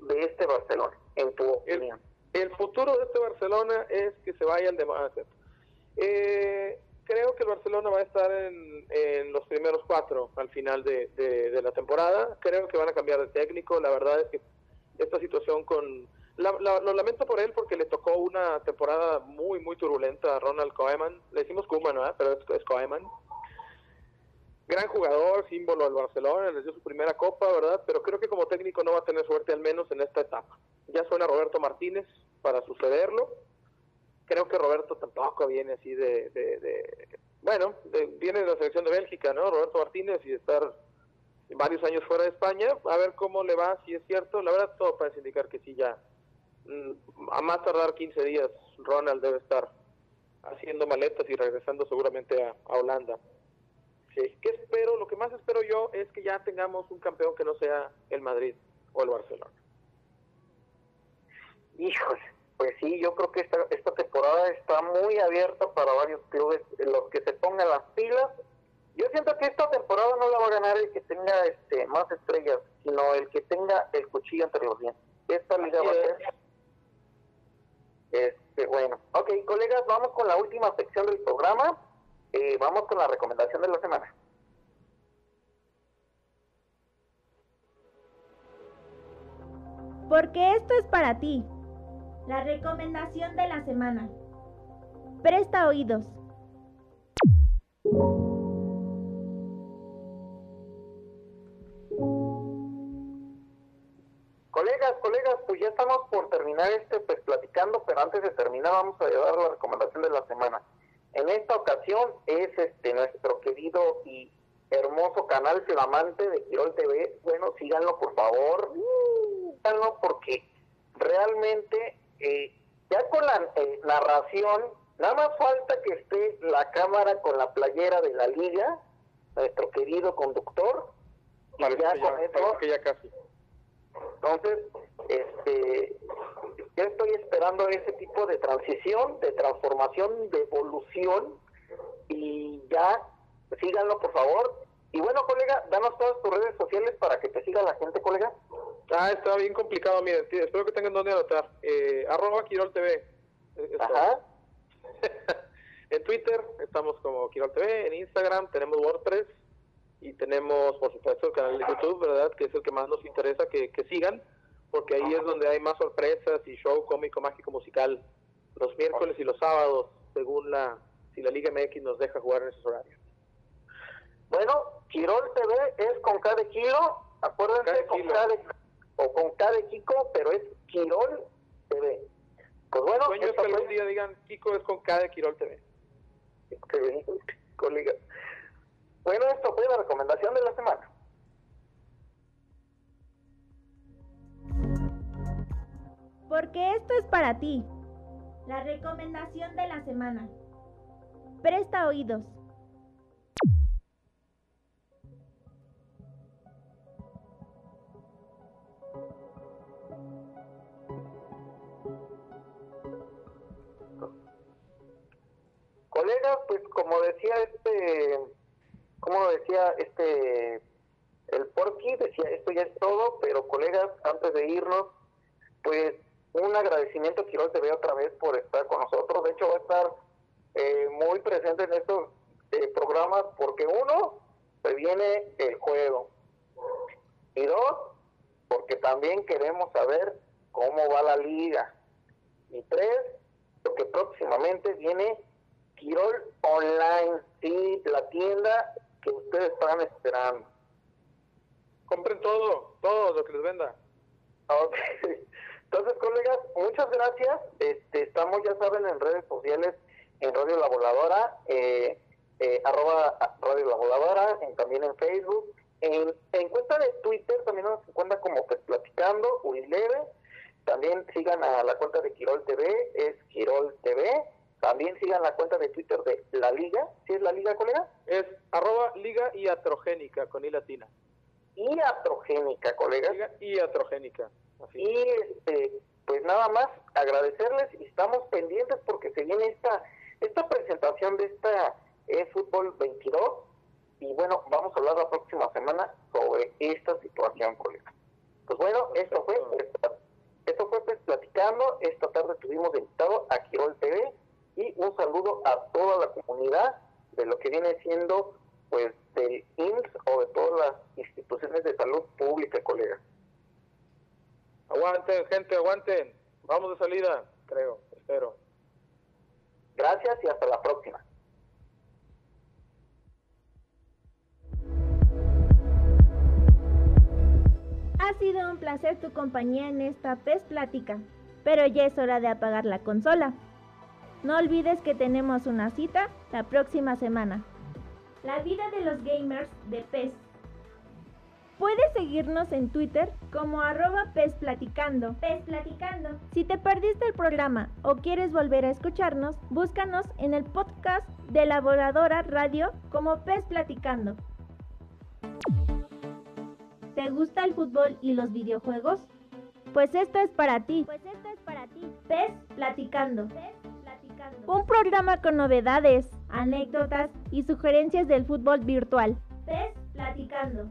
A: de este Barcelona, en tu opinión?
B: El, futuro de este Barcelona es que se vaya al de Eh, creo que el Barcelona va a estar en, en los primeros cuatro al final de, de, la temporada. Creo que van a cambiar de técnico. La verdad es que esta situación con... lo lamento por él porque le tocó una temporada muy, muy turbulenta a Ronald Koeman. Le decimos Koeman, ¿verdad? Pero es, es Koeman gran jugador, símbolo del Barcelona, les dio su primera copa, ¿verdad? Pero creo que como técnico no va a tener suerte al menos en esta etapa. Ya suena Roberto Martínez para sucederlo. Creo que Roberto tampoco viene así de, de, bueno, viene de la selección de Bélgica, ¿no? Roberto Martínez y estar varios años fuera de España, a ver cómo le va, si es cierto. La verdad todo parece indicar que sí ya. Mm, a más tardar 15 días, Ronald debe estar haciendo maletas y regresando seguramente a Holanda. ¿Qué espero? Lo que más espero yo es que ya tengamos un campeón que no sea el Madrid o el Barcelona.
A: Híjole, pues sí, yo creo que esta, esta temporada está muy abierta para varios clubes, los que se pongan las pilas. Yo siento que esta temporada no la va a ganar el que tenga este más estrellas, sino el que tenga el cuchillo entre los dientes. Esta liga va a ser... Este, bueno, ok, colegas, vamos con la última sección del programa. Eh, vamos con la recomendación de la semana.
C: Porque esto es para ti. La recomendación de la semana. Presta oídos.
A: Ya estamos por terminar este pues platicando, pero antes de terminar vamos a llevar la recomendación de la semana. En esta ocasión es este nuestro querido y hermoso canal flamante de Quirol TV. Bueno, síganlo por favor, síganlo porque realmente eh, ya con la eh, narración, nada más falta que esté la cámara con la playera de la liga, nuestro querido conductor.
B: y ya, con eso, que ya casi.
A: Entonces, este, yo estoy esperando ese tipo de transición, de transformación, de evolución y ya síganlo por favor. Y bueno, colega, danos todas tus redes sociales para que te siga la gente, colega.
B: Ah, está bien complicado, miren, espero que tengan donde anotar. Eh, arroba Quirol TV.
A: Eh, Ajá.
B: en Twitter estamos como Quirol TV, en Instagram tenemos WordPress y tenemos, por supuesto, el canal de YouTube, ¿verdad? Que es el que más nos interesa que, que sigan porque ahí es donde hay más sorpresas y show cómico, mágico, musical, los miércoles y los sábados, según la, si la Liga MX nos deja jugar en esos horarios.
A: Bueno, Quirol TV es con cada kilo, acuérdense, con cada, o con cada Kiko, pero es Quirol TV.
B: Pues bueno, Sueño es que algún día digan Kiko es con cada Quirol TV.
A: Bueno, esto fue la recomendación de la semana.
C: porque esto es para ti. La recomendación de la semana. Presta oídos.
A: Colega, pues como decía este, como decía este, el Porky, decía esto ya es todo, pero colegas, antes de irnos, pues un agradecimiento quiero te veo otra vez por estar con nosotros. De hecho, va a estar eh, muy presente en estos eh, programas porque uno, se viene el juego. Y dos, porque también queremos saber cómo va la liga. Y tres, porque próximamente viene Quirol Online, sí, la tienda que ustedes están esperando.
B: Compren todo, todo lo que les venda.
A: Entonces, colegas, muchas gracias. Este, estamos, ya saben, en redes sociales, en Radio La Voladora, eh, eh, arroba Radio La Voladora, también en Facebook. En, en, cuenta de Twitter también nos encuentra como pues, Platicando, Urileve. También sigan a la cuenta de Quirol TV, es Quirol TV. También sigan la cuenta de Twitter de La Liga. ¿Sí es La Liga, colega?
B: Es arroba Liga Iatrogénica, con I latina.
A: Iatrogénica, colega.
B: Liga Iatrogénica.
A: Y este, pues nada más agradecerles y estamos pendientes porque se viene esta esta presentación de esta eFootball 22 y bueno, vamos a hablar la próxima semana sobre esta situación, colega. Pues bueno, esto fue esto fue pues, platicando, esta tarde tuvimos invitado a Quirol TV y un saludo a toda la comunidad de lo que viene siendo pues del IMSS o de todas las instituciones de salud pública, colega.
B: Aguanten, gente, aguanten. Vamos de salida, creo, espero.
A: Gracias y hasta la próxima.
C: Ha sido un placer tu compañía en esta PES Plática, pero ya es hora de apagar la consola. No olvides que tenemos una cita la próxima semana. La vida de los gamers de PES Puedes seguirnos en Twitter como arroba pesplaticando. Pesplaticando. Si te perdiste el programa o quieres volver a escucharnos, búscanos en el podcast de la Voladora Radio como Pes Platicando. ¿Te gusta el fútbol y los videojuegos? Pues esto es para ti. Pues esto es para ti. Pes Platicando. Platicando. Un programa con novedades, anécdotas y sugerencias del fútbol virtual. Pes Platicando.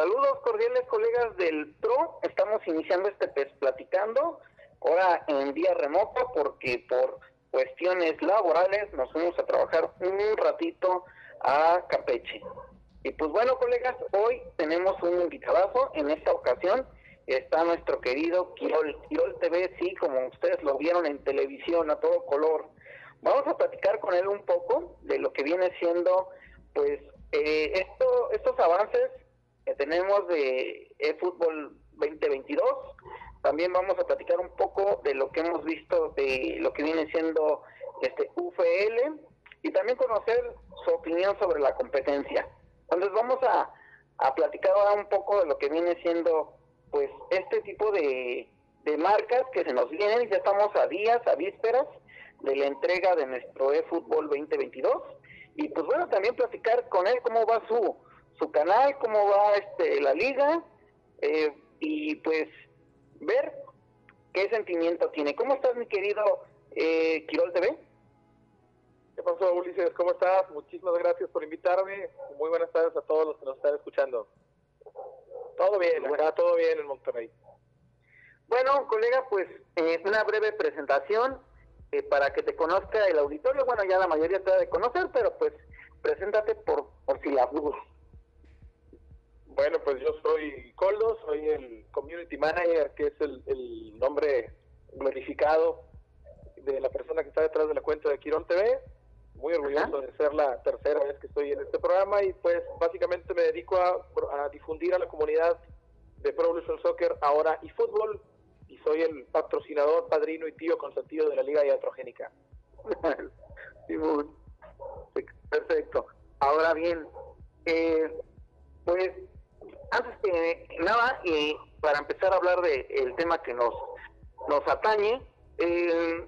A: Saludos cordiales colegas del PRO, estamos iniciando este PES platicando, ahora en día remoto porque por cuestiones laborales nos fuimos a trabajar un ratito a Campeche. Y pues bueno colegas, hoy tenemos un invitadazo, en esta ocasión está nuestro querido Quirol, Quirol TV, sí, como ustedes lo vieron en televisión a todo color. Vamos a platicar con él un poco de lo que viene siendo pues eh, esto, estos avances que tenemos de eFootball 2022, también vamos a platicar un poco de lo que hemos visto de lo que viene siendo este UFL y también conocer su opinión sobre la competencia. Entonces vamos a, a platicar ahora un poco de lo que viene siendo pues este tipo de, de marcas que se nos vienen, ya estamos a días, a vísperas de la entrega de nuestro eFootball 2022 y pues bueno, también platicar con él cómo va su, su canal, cómo va este la liga eh, y pues ver qué sentimiento tiene. ¿Cómo estás mi querido eh, Quirol TV?
B: ¿Qué pasó Ulises? ¿Cómo estás? Muchísimas gracias por invitarme. Muy buenas tardes a todos los que nos están escuchando. Todo bien, acá todo bien en Monterrey.
A: Bueno, colega, pues eh, una breve presentación eh, para que te conozca el auditorio. Bueno, ya la mayoría te ha de conocer, pero pues preséntate por, por si la dudas.
B: Bueno, pues yo soy Coldo, soy el Community Manager, que es el, el nombre glorificado de la persona que está detrás de la cuenta de Quirón TV. Muy orgulloso
A: Ajá.
B: de ser la tercera vez que estoy en este programa y pues básicamente me dedico a, a difundir a la comunidad de Pro Evolution Soccer ahora y fútbol y soy el patrocinador, padrino y tío consentido de la Liga Iatrogénica.
A: Perfecto. Ahora bien, eh, pues antes que nada, y para empezar a hablar del el tema que nos, nos atañe, eh,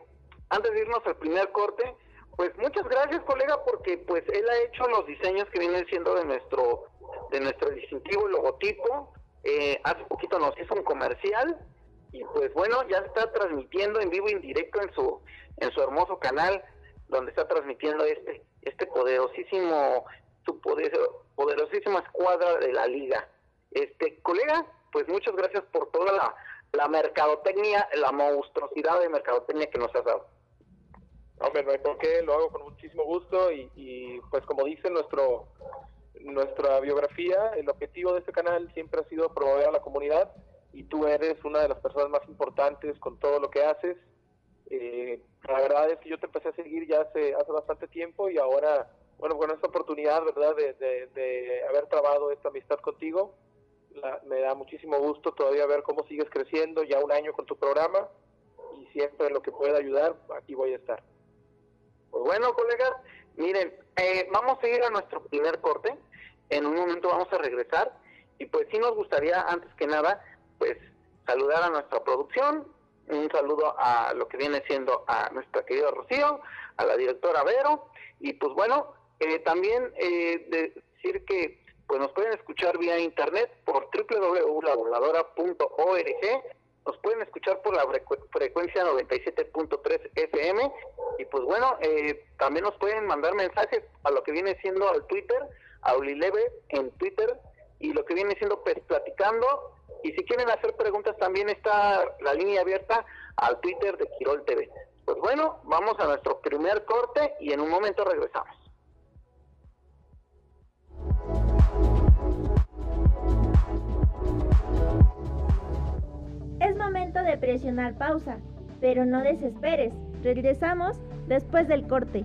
A: antes de irnos al primer corte, pues muchas gracias colega porque pues él ha hecho los diseños que vienen siendo de nuestro de nuestro distintivo logotipo. Eh, hace poquito nos hizo un comercial y pues bueno ya está transmitiendo en vivo y en directo en su en su hermoso canal donde está transmitiendo este este poderosísimo su poder, poderosísima escuadra de la liga este colega pues muchas gracias por toda la, la mercadotecnia la monstruosidad de mercadotecnia que nos has dado
B: Hombre, no hay por qué, lo hago con muchísimo gusto y, y, pues como dice nuestro nuestra biografía, el objetivo de este canal siempre ha sido promover a la comunidad y tú eres una de las personas más importantes con todo lo que haces. Eh, la verdad es que yo te empecé a seguir ya hace, hace bastante tiempo y ahora, bueno, con esta oportunidad, ¿verdad?, de, de, de haber trabado esta amistad contigo, la, me da muchísimo gusto todavía ver cómo sigues creciendo, ya un año con tu programa y siempre lo que pueda ayudar, aquí voy a estar.
A: Pues bueno, colegas, miren, eh, vamos a ir a nuestro primer corte. En un momento vamos a regresar. Y pues sí nos gustaría, antes que nada, pues saludar a nuestra producción. Un saludo a lo que viene siendo a nuestra querida Rocío, a la directora Vero. Y pues bueno, eh, también eh, decir que pues nos pueden escuchar vía internet por www.lavoladora.org nos pueden escuchar por la frecu frecuencia 97.3 FM y pues bueno, eh, también nos pueden mandar mensajes a lo que viene siendo al Twitter, a Ulileve en Twitter y lo que viene siendo pues platicando y si quieren hacer preguntas también está la línea abierta al Twitter de Quirol TV. Pues bueno, vamos a nuestro primer corte y en un momento regresamos.
C: De presionar pausa, pero no desesperes. Regresamos después del corte.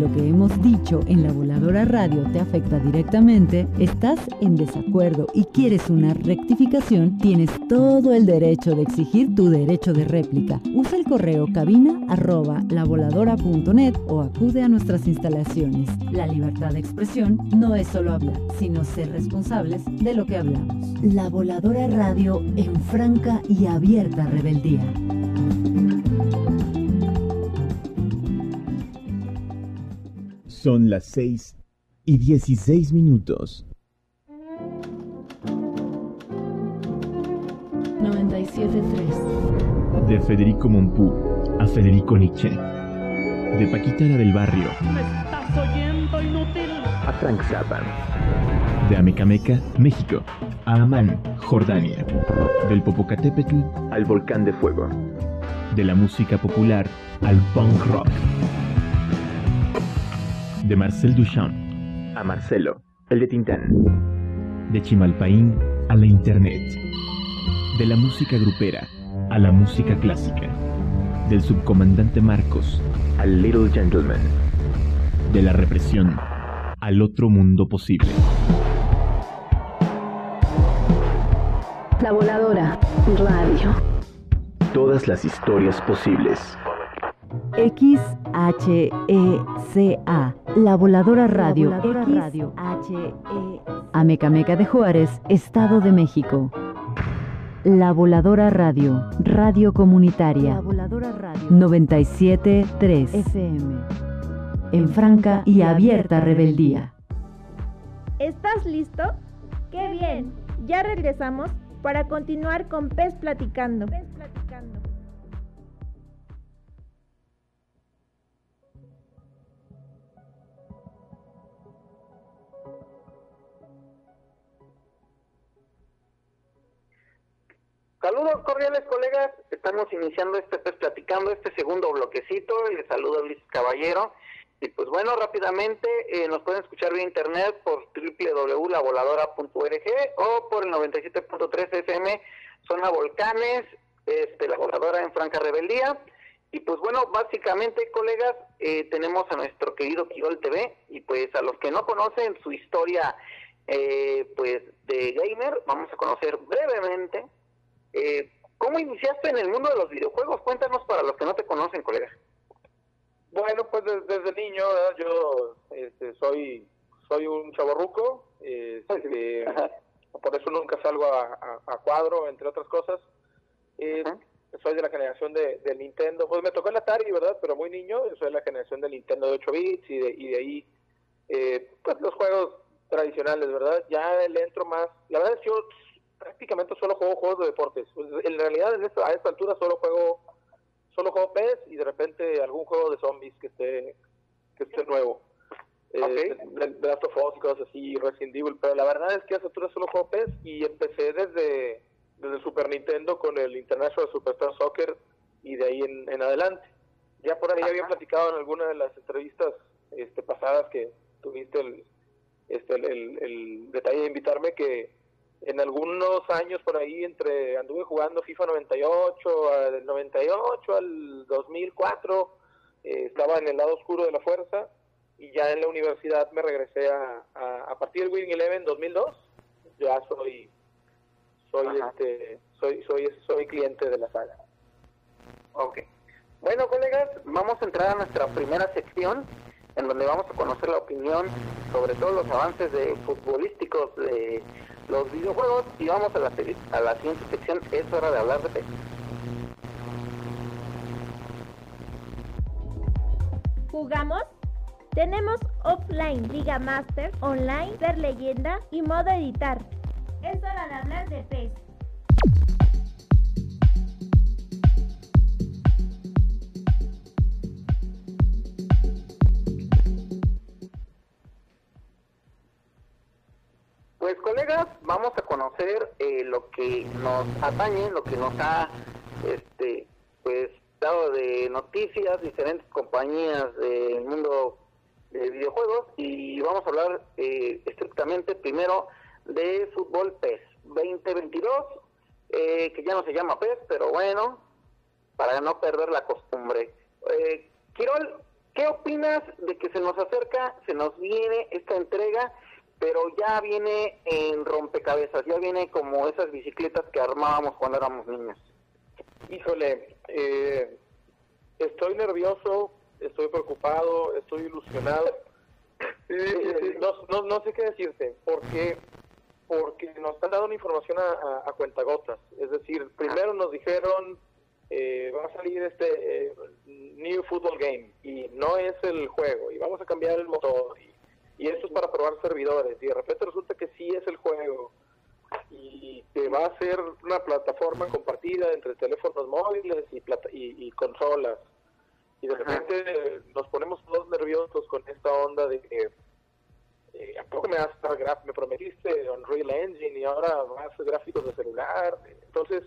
D: lo que hemos dicho en la voladora radio te afecta directamente, estás en desacuerdo y quieres una rectificación, tienes todo el derecho de exigir tu derecho de réplica. Usa el correo cabina arroba lavoladora.net o acude a nuestras instalaciones. La libertad de expresión no es solo hablar, sino ser responsables de lo que hablamos. La voladora radio en franca y abierta rebeldía.
E: Son las 6 y 16 minutos.
D: 97.3
E: De Federico Mompou a Federico Nietzsche. De Paquita la del Barrio.
F: ¿Me estás oyendo, inútil?
E: A Frank Zappa. De Amecameca, México. A Amán, Jordania. Del Popocatépetl al Volcán de Fuego. De la música popular al punk rock. De Marcel Duchamp a Marcelo, el de Tintán. De Chimalpaín a la Internet. De la música grupera a la música clásica. Del subcomandante Marcos al Little Gentleman. De la represión al otro mundo posible.
D: La Voladora Radio.
E: Todas las historias posibles.
D: XHECA, La Voladora Radio. Radio. Amecameca de Juárez, Estado de México. La Voladora Radio, Radio Comunitaria. 97.3 FM. En franca y abierta rebeldía.
C: ¿Estás listo? ¡Qué bien! Ya regresamos para continuar con Pez Platicando. Pez Platicando.
A: Saludos cordiales colegas, estamos iniciando este Pez Platicando, este segundo bloquecito, y les saludo Luis Caballero. Y pues bueno, rápidamente eh, nos pueden escuchar vía internet por www.lavoladora.org o por el 97.3 FM Zona Volcanes, este, La Voladora en Franca Rebeldía. Y pues bueno, básicamente colegas, eh, tenemos a nuestro querido Quirol TV y pues a los que no conocen su historia eh, pues de gamer, vamos a conocer brevemente. Eh, ¿Cómo iniciaste en el mundo de los videojuegos? Cuéntanos para los que no te conocen, colega.
B: Bueno, pues desde, desde niño ¿verdad? yo este, soy soy un chaborruco, este, por eso nunca salgo a, a- a cuadro, entre otras cosas. Eh, soy de la generación de, de Nintendo, pues me tocó el Atari, ¿verdad? Pero muy niño, soy de la generación del Nintendo de 8 bits y de, y de ahí, eh, pues los juegos tradicionales, ¿verdad? Ya le entro más, la verdad es que yo prácticamente solo juego juegos de deportes. Pues, en realidad en esta- a esta altura solo juego solo juego PES y de repente algún juego de zombies que esté que esté nuevo. Eh,
A: Ok.
B: de, de Last of Us y cosas así, Resident Evil, pero la verdad es que a esa altura solo juego PES y empecé desde, desde Super Nintendo con el International Superstar Soccer y de ahí en, en adelante. Ya por ahí había
A: Ajá.
B: platicado en alguna de las entrevistas este, pasadas que tuviste el, este, el, el- el detalle de invitarme que en algunos años por ahí entre anduve jugando FIFA 98 a- del 98 al 2004 eh, estaba en el lado oscuro de la fuerza y ya en la universidad me regresé a, a, a partir del Winning Eleven 2002 ya soy soy
A: Ajá.
B: este soy soy soy cliente de la saga
A: Ok. Bueno, colegas, vamos a entrar a nuestra primera sección, en donde vamos a conocer la opinión sobre todos los avances de futbolísticos de los videojuegos y vamos a la, a la siguiente sección, es hora de hablar de PES.
C: ¿Jugamos? Tenemos offline, Liga Master, online, ser leyenda y modo editar. Es hora de hablar de PES.
A: Pues colegas, vamos a conocer eh, lo que nos atañe, lo que nos ha este pues dado de noticias, diferentes compañías del mundo de videojuegos y vamos a hablar eh, estrictamente primero de fútbol PES 2022, eh, que ya no se llama PES, pero bueno, para no perder la costumbre. Eh, Quirol, ¿qué opinas de que se nos acerca, se nos viene esta entrega, pero ya viene en rompecabezas, ya viene como esas bicicletas que armábamos cuando éramos niños?
B: Híjole, eh, estoy nervioso, estoy preocupado, estoy ilusionado. Eh, no, no, no sé qué decirte, porque porque nos han dado una información a, a, a cuentagotas. Es decir, primero nos dijeron eh, va a salir este eh, New Football Game y no es el juego y vamos a cambiar el motor y, y esto es para probar servidores y de repente resulta que sí es el juego y que va a ser una plataforma compartida entre teléfonos móviles y, plata- y, y consolas. Y de repente nos ponemos todos nerviosos con esta onda de que eh, ¿a poco me vas a estar me prometiste Unreal Engine y ahora más gráficos de celular? Entonces,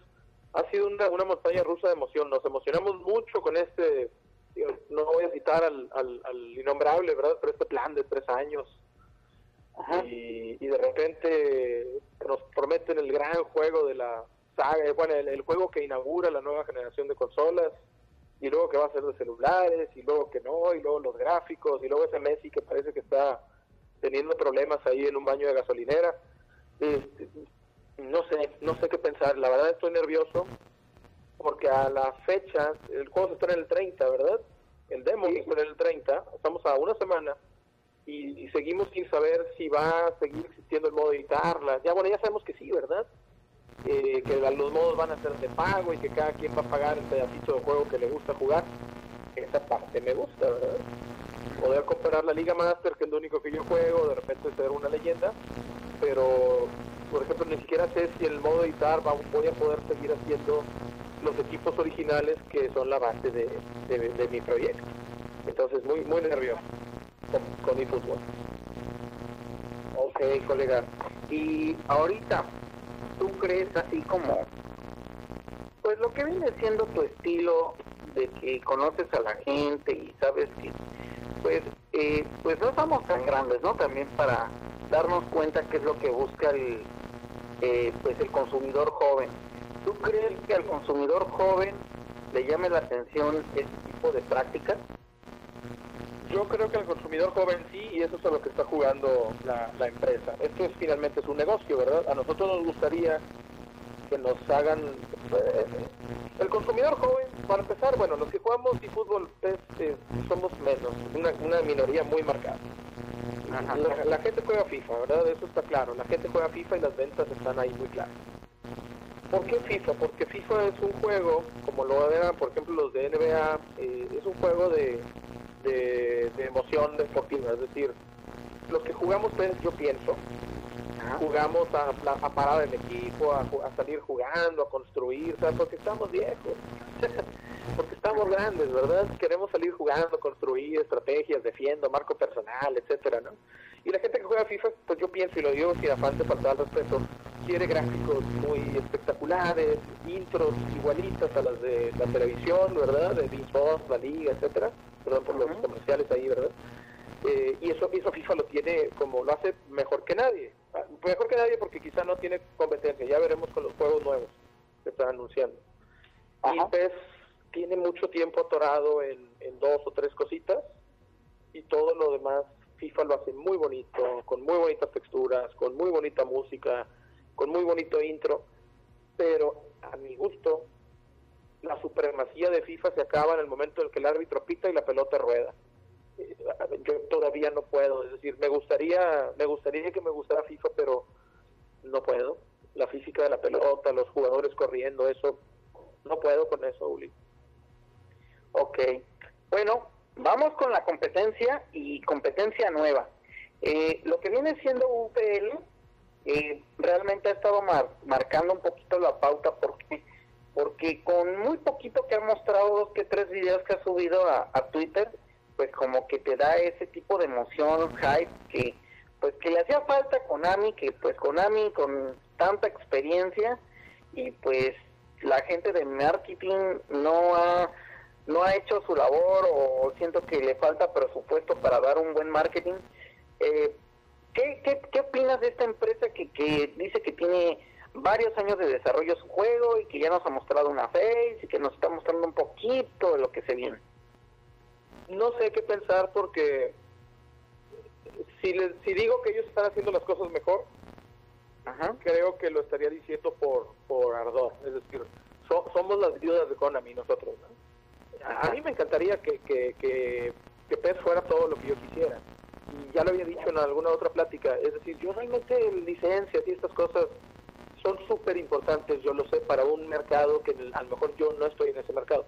B: ha sido una, una montaña rusa de emoción. Nos emocionamos mucho con este, no voy a citar al, al, innombrable, ¿verdad? Pero este plan de tres años. Y, y, de repente nos prometen el gran juego de la saga, bueno, el, juego que inaugura la nueva generación de consolas, y luego que va a ser de celulares, y luego que no, y luego los gráficos, y luego ese Messi que parece que está teniendo problemas ahí en un baño de gasolinera. Este, no sé, no sé qué pensar. La verdad estoy nervioso porque a la fecha, el juego se está en el 30, ¿verdad? El demo está en el 30, estamos a una semana y, seguimos sin saber si va a seguir existiendo el modo de editarla. Ya bueno, ya sabemos que sí, ¿verdad? Eh, que los modos van a ser de pago y que cada quien va a pagar el pedacito de juego que le gusta jugar. Esa parte me gusta, ¿verdad? Poder comprar la Liga Master, que es lo único que yo juego, de repente ser una leyenda, pero por ejemplo, ni siquiera sé si el modo editar va, voy a poder seguir haciendo los equipos originales que son la base de, de, mi proyecto. Entonces, muy muy nervioso con, mi fútbol.
A: Ok, colega. Y ahorita, ¿tú crees así como, pues lo que viene siendo tu estilo de que conoces a la gente y sabes que, pues, eh, pues no estamos tan grandes, ¿no? También para darnos cuenta qué es lo que busca el, eh, pues el consumidor joven. ¿Tú crees que al consumidor joven le llame la atención este tipo de prácticas?
B: Yo creo que al consumidor joven sí, y eso es a lo que está jugando la, la empresa. Esto es finalmente es un negocio, ¿verdad? A nosotros nos gustaría que nos hagan... Eh, el consumidor joven, para empezar, bueno, los que jugamos y fútbol este, somos menos, una, una minoría muy marcada. La, gente juega FIFA, ¿verdad? Eso está claro. La gente juega FIFA y las ventas están ahí muy claras. ¿Por qué FIFA? Porque FIFA es un juego, como lo eran, por ejemplo, los de NBA, eh, es un juego de, de, emoción deportiva. Es decir, los que jugamos, pues, yo pienso, jugamos a, a, parar el equipo, a, a, salir jugando, a construir, ¿sabes? porque estamos viejos, porque estamos grandes, ¿verdad? Queremos salir jugando, construir estrategias, defiendo, marco personal, etcétera, ¿no? Y la gente que juega FIFA, pues yo pienso y lo digo sin afán de faltar al respeto, quiere gráficos muy espectaculares, intros igualitas a las de la televisión, ¿verdad? De Bean la Liga, etcétera. Perdón por los comerciales ahí, ¿verdad? Eh, y eso, eso FIFA lo tiene como lo hace mejor que nadie. Ah, mejor que nadie porque quizá no tiene competencia. Ya veremos con los juegos nuevos que están anunciando. Y PES tiene mucho tiempo atorado en, en dos o tres cositas y todo lo demás FIFA lo hace muy bonito, con muy bonitas texturas, con muy bonita música, con muy bonito intro, pero a mi gusto la supremacía de FIFA se acaba en el momento en el que el árbitro pita y la pelota rueda yo todavía no puedo, es decir, me gustaría, me gustaría que me gustara FIFA, pero no puedo. La física de la pelota, los jugadores corriendo, eso, no puedo con eso, Uli.
A: Ok, bueno, vamos con la competencia y competencia nueva. Eh, lo que viene siendo UPL eh, realmente ha estado marcando un poquito la pauta porque porque con muy poquito que ha mostrado dos que tres videos que ha subido a, a Twitter pues como que te da ese tipo de emoción, hype, que pues que le hacía falta a Konami, que pues Konami con tanta experiencia y pues la gente de marketing no ha no ha hecho su labor o siento que le falta presupuesto para dar un buen marketing. Eh, ¿qué, qué, qué opinas de esta empresa que, que dice que tiene varios años de desarrollo su juego y que ya nos ha mostrado una face y que nos está mostrando un poquito de lo que se viene?
B: no sé qué pensar porque si, si digo que ellos están haciendo las cosas mejor, creo que lo estaría diciendo por, por ardor. Es decir, somos las viudas de Konami nosotros. A, mí me encantaría que, que, que, que PES fuera todo lo que yo quisiera. Y ya lo había dicho en alguna otra plática. Es decir, yo realmente licencias y estas cosas son súper importantes, yo lo sé, para un mercado que a lo mejor yo no estoy en ese mercado.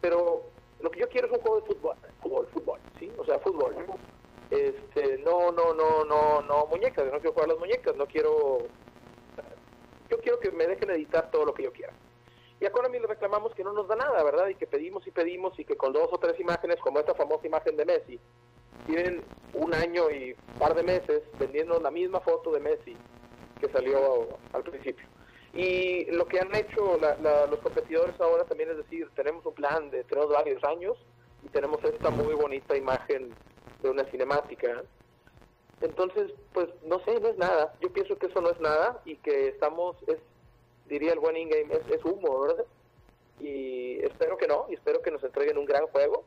B: Pero lo que yo quiero es un juego de fútbol, fútbol, fútbol, ¿sí? O sea, fútbol. Este, no, no, no, no, no muñecas, no quiero jugar las muñecas, no quiero... Yo quiero que me dejen editar todo lo que yo quiera. Y a Konami le reclamamos que no nos da nada, ¿verdad? Y que pedimos y pedimos y que con dos o tres imágenes, como esta famosa imagen de Messi, tienen un año y par de meses vendiendo la misma foto de Messi que salió al principio. Y lo que han hecho los competidores ahora también es decir, tenemos un plan de tenemos varios años y tenemos esta muy bonita imagen de una cinemática. Entonces, pues no sé, no es nada. Yo pienso que eso no es nada y que estamos, es, diría el buen in-game, es, humo, ¿verdad? Y espero que no, y espero que nos entreguen un gran juego.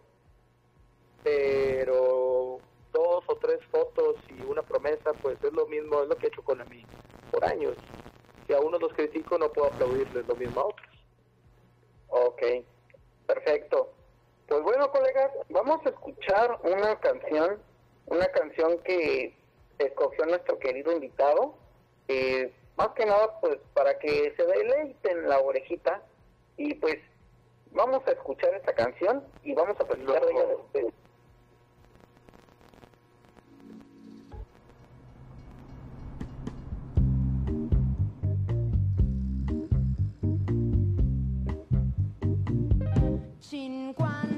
B: Pero dos o tres fotos y una promesa, pues es lo mismo, es lo que he hecho con mí por años. Si a unos los critico, no puedo aplaudirles lo mismo a otros.
H: Ok, perfecto. Pues bueno, colegas, vamos a escuchar una canción, una canción que escogió nuestro querido invitado. Eh, más que nada, pues para que se deleiten la orejita. Y pues vamos a escuchar esta canción y vamos a platicar de ella después. Ah,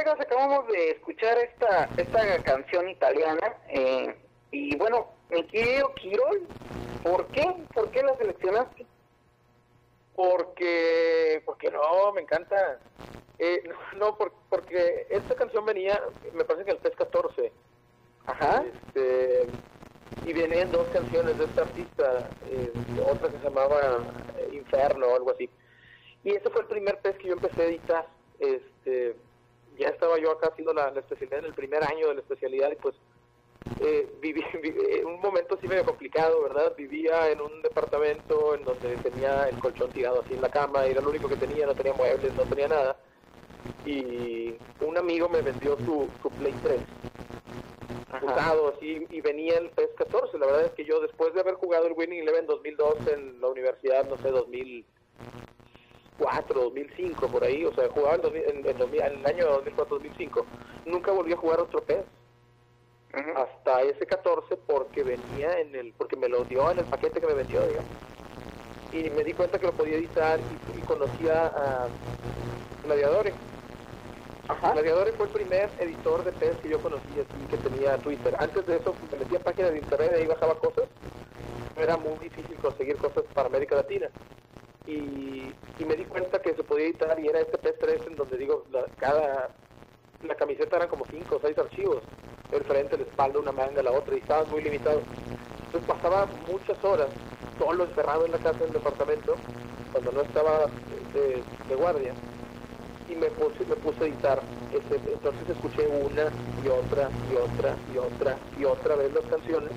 H: colegas, acabamos de escuchar esta esta canción italiana eh, y bueno, mi querido Quirol, ¿por qué? ¿Por qué la seleccionaste?
B: Porque, porque no, me encanta. Eh, no, porque esta canción venía, me parece que el PES 14.
H: Ajá.
B: Este, y venían dos canciones de esta artista, eh, otra que se llamaba eh, Inferno o algo así. Y ese fue el primer pez que yo empecé a editar. Este, ya estaba yo acá haciendo la, especialidad en el primer año de la especialidad y pues eh, viví, en un momento así medio complicado, ¿verdad? Vivía en un departamento en donde tenía el colchón tirado así en la cama, era lo único que tenía, no tenía muebles, no tenía nada. Y un amigo me vendió su, su Play 3 usado así y venía el PES 14. La verdad es que yo después de haber jugado el Winning Eleven 2002 en la universidad, no sé, 2004, 2005 por ahí, o sea, jugaba en, en, el año 2004-2005, nunca volví a jugar otro PES. Hasta ese 14 porque venía en el, porque me lo dio en el paquete que me vendió, digamos. Y me di cuenta que lo podía editar y, conocía a Gladiadores Ajá. Gladiadores fue el primer editor de PES que yo conocí así que tenía Twitter. Antes de eso me metía páginas de internet y ahí bajaba cosas. Era muy difícil conseguir cosas para América Latina. Y, me di cuenta que se podía editar y era este PES 3 en donde digo, la, cada la camiseta eran como 5 o 6 archivos. El frente, la espalda, una manga, la otra, y estaba muy limitado. Entonces pasaba muchas horas solo encerrado en la casa del departamento cuando no estaba de guardia y me puse, me puse a editar. Este, entonces escuché una y otra y otra y otra y otra vez las canciones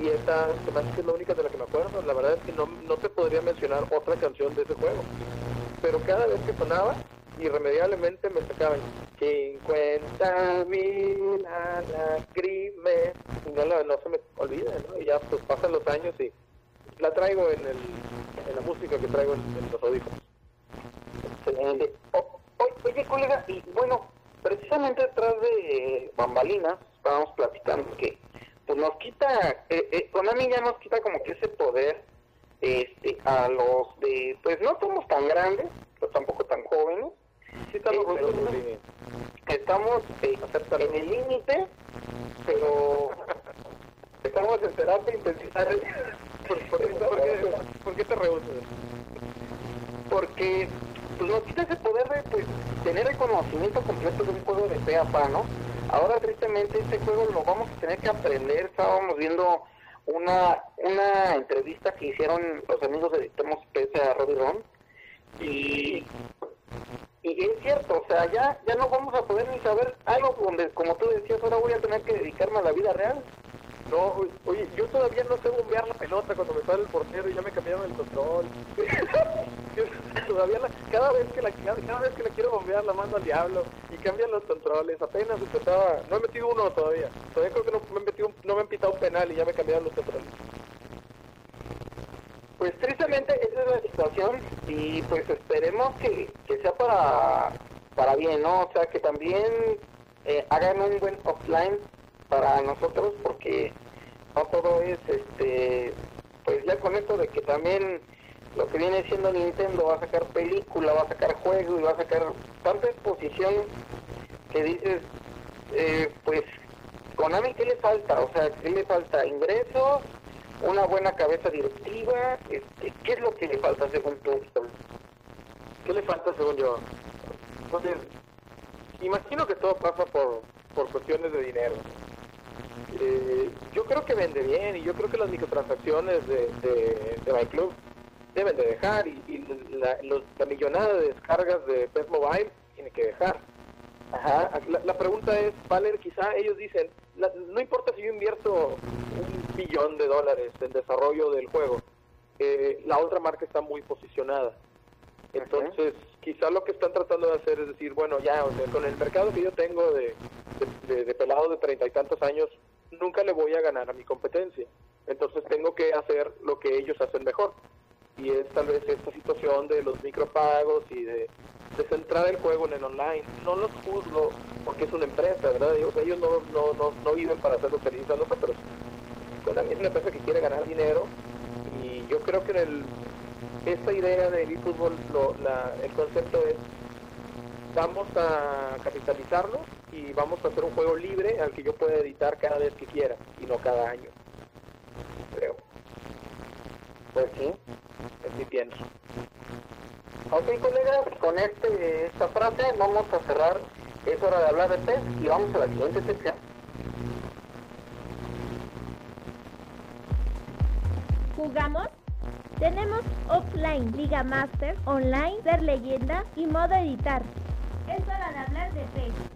B: y esta se me hace que es la única de la que me acuerdo. La verdad es que no, no te podría mencionar otra canción de ese juego. Pero cada vez que sonaba, irremediablemente me sacaban 50 mil lágrimas no, no se me olvida, ¿no? Y ya pues pasan los años y la traigo en, el, en la música que traigo en, los audífonos.
A: Oye, colega, y bueno, precisamente detrás de bambalinas estábamos platicando que pues nos quita, eh, eh, Konami ya nos quita como que ese poder este a los de, pues no somos tan grandes, pero tampoco tan jóvenes. Sí, estamos, eh, estamos en el límite, pero estamos en terapia intensiva.
B: ¿Por, por, por, ¿Por qué te rehusas?
A: Porque pues nos quita ese poder de pues, tener el conocimiento completo de un juego de pe ¿no? Ahora tristemente este juego lo vamos a tener que aprender, estábamos viendo una, una entrevista que hicieron los amigos de Editemos PS a Robbie y, y es cierto, o sea, ya, ya no vamos a poder ni saber algo donde, como tú decías, ahora voy a tener que dedicarme a la vida real.
B: No, oye, yo todavía no sé bombear la pelota cuando me sale el portero y ya me cambiaron el control. todavía cada vez que la cada, vez que la quiero bombear la mando al diablo y cambian los controles. Apenas empezaba, no he metido uno todavía. Todavía creo que no me he metido, no me han pitado un penal y ya me cambiaron los controles.
A: Pues tristemente esa es la situación y pues esperemos que, que sea para para bien, ¿no? O sea, que también eh, hagan un buen offline para nosotros porque no todo es este pues ya con esto de que también lo que viene siendo Nintendo va a sacar película, va a sacar juego y va a sacar tanta exposición que dices eh, pues Konami qué le falta, o sea, qué le falta ingresos, una buena cabeza directiva, este, ¿qué es lo que le falta según tú?
B: ¿Qué le falta según yo? Entonces, imagino que todo pasa por, por cuestiones de dinero. Eh, yo creo que vende bien y yo creo que las microtransacciones de, de, de My Club deben de dejar y, la, la, millonada de descargas de PES Mobile tiene que dejar. Ajá. La, pregunta es, Valer, quizá ellos dicen, no importa si yo invierto un billón de dólares en desarrollo del juego, eh, la otra marca está muy posicionada. Entonces, quizá lo que están tratando de hacer es decir, bueno, ya, con el mercado que yo tengo de, de, de pelado de treinta y tantos años, nunca le voy a ganar a mi competencia. Entonces tengo que hacer lo que ellos hacen mejor. Y es tal vez esta situación de los micropagos y de, centrar el juego en el online. No los juzgo porque es una empresa, ¿verdad? Ellos, ellos no, no, no, no, viven para hacerlo feliz a nosotros. Pues también es una empresa que quiere ganar dinero y yo creo que en el, esta idea del eFootball, el concepto es vamos a capitalizarlo y vamos a hacer un juego libre al que yo pueda editar cada vez que quiera y no cada año. Creo.
A: Pues sí.
B: Es mi pienso.
A: Ok, colegas, con este, esta frase vamos a cerrar. Es hora de hablar de PES y vamos a la siguiente sección.
C: ¿Jugamos? Tenemos offline, Liga Master, online, ser leyenda y modo editar. Es hora hablar de Facebook.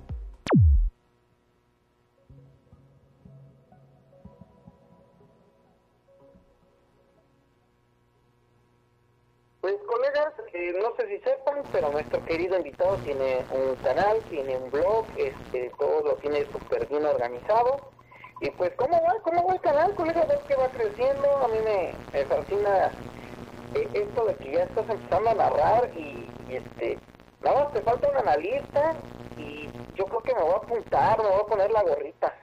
A: Pues colegas, eh, no sé si sepan, pero nuestro querido invitado tiene un canal, tiene un blog, este, todo lo tiene súper bien organizado. Y pues, ¿cómo va? ¿Cómo va el canal, colegas? Ves que va creciendo, a mí me, fascina eh, esto de que ya estás empezando a narrar y, este, nada te falta un analista y yo creo que me voy a apuntar, me voy a poner la gorrita.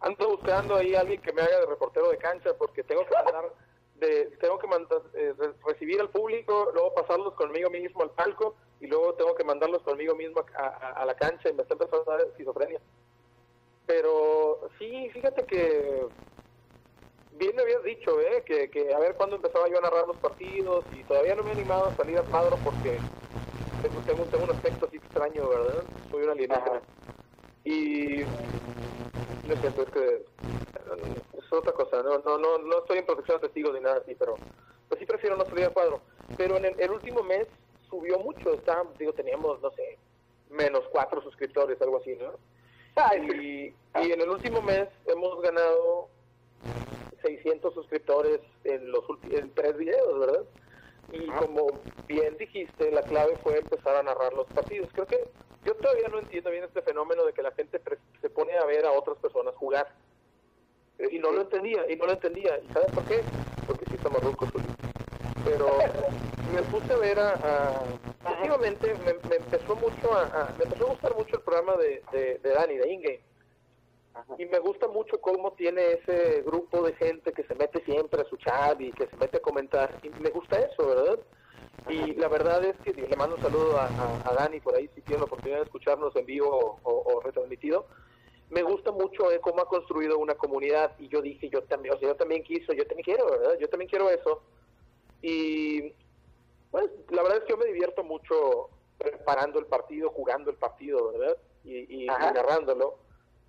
B: Ando buscando ahí a alguien que me haga de reportero de cancha porque tengo que mandar de, tengo que mandar, eh, re- recibir al público, luego pasarlos conmigo mismo al palco y luego tengo que mandarlos conmigo mismo a, a- a la cancha y me está empezando a dar esquizofrenia. Pero sí, fíjate que bien me habías dicho, ¿eh? Que, que a ver cuándo empezaba yo a narrar los partidos y todavía no me he animado a salir al cuadro porque tengo, tengo, tengo un aspecto así extraño, ¿verdad? Soy un alienígena. Y no sé, es que eh, es otra cosa, no, no, no, no estoy en protección de testigos ni nada así, pero pues sí prefiero no salir al cuadro. Pero en el, el último mes subió mucho, está, digo, teníamos, no sé, menos cuatro suscriptores, algo así, ¿no? Y, y en el último mes hemos ganado 600 suscriptores en los en tres videos, ¿verdad? Y como bien dijiste, la clave fue empezar a narrar los partidos. Creo que yo todavía no entiendo bien este fenómeno de que la gente pre- se pone a ver a otras personas jugar. Eh, Y no lo entendía, y no lo entendía. ¿Y sabes por qué? Porque sí estamos rucos, Juli. Pero me puse a ver a... a- últimamente me, me empezó mucho a, a- me empezó a gustar mucho el programa de, de, de Dani, de Ingame. Y me gusta mucho cómo tiene ese grupo de gente que se mete siempre a su chat y que se mete a comentar. Y me gusta eso, ¿verdad? Y la verdad es que le mando un saludo a, a- a Dani por ahí si tiene la oportunidad de escucharnos en vivo o, o- o retransmitido. Me gusta mucho eh, cómo ha construido una comunidad y yo dije, yo también, o sea, yo también quiso, yo también quiero, ¿verdad? Yo también quiero eso. Y pues la verdad es que yo me divierto mucho preparando el partido, jugando el partido, ¿verdad? Y, narrándolo.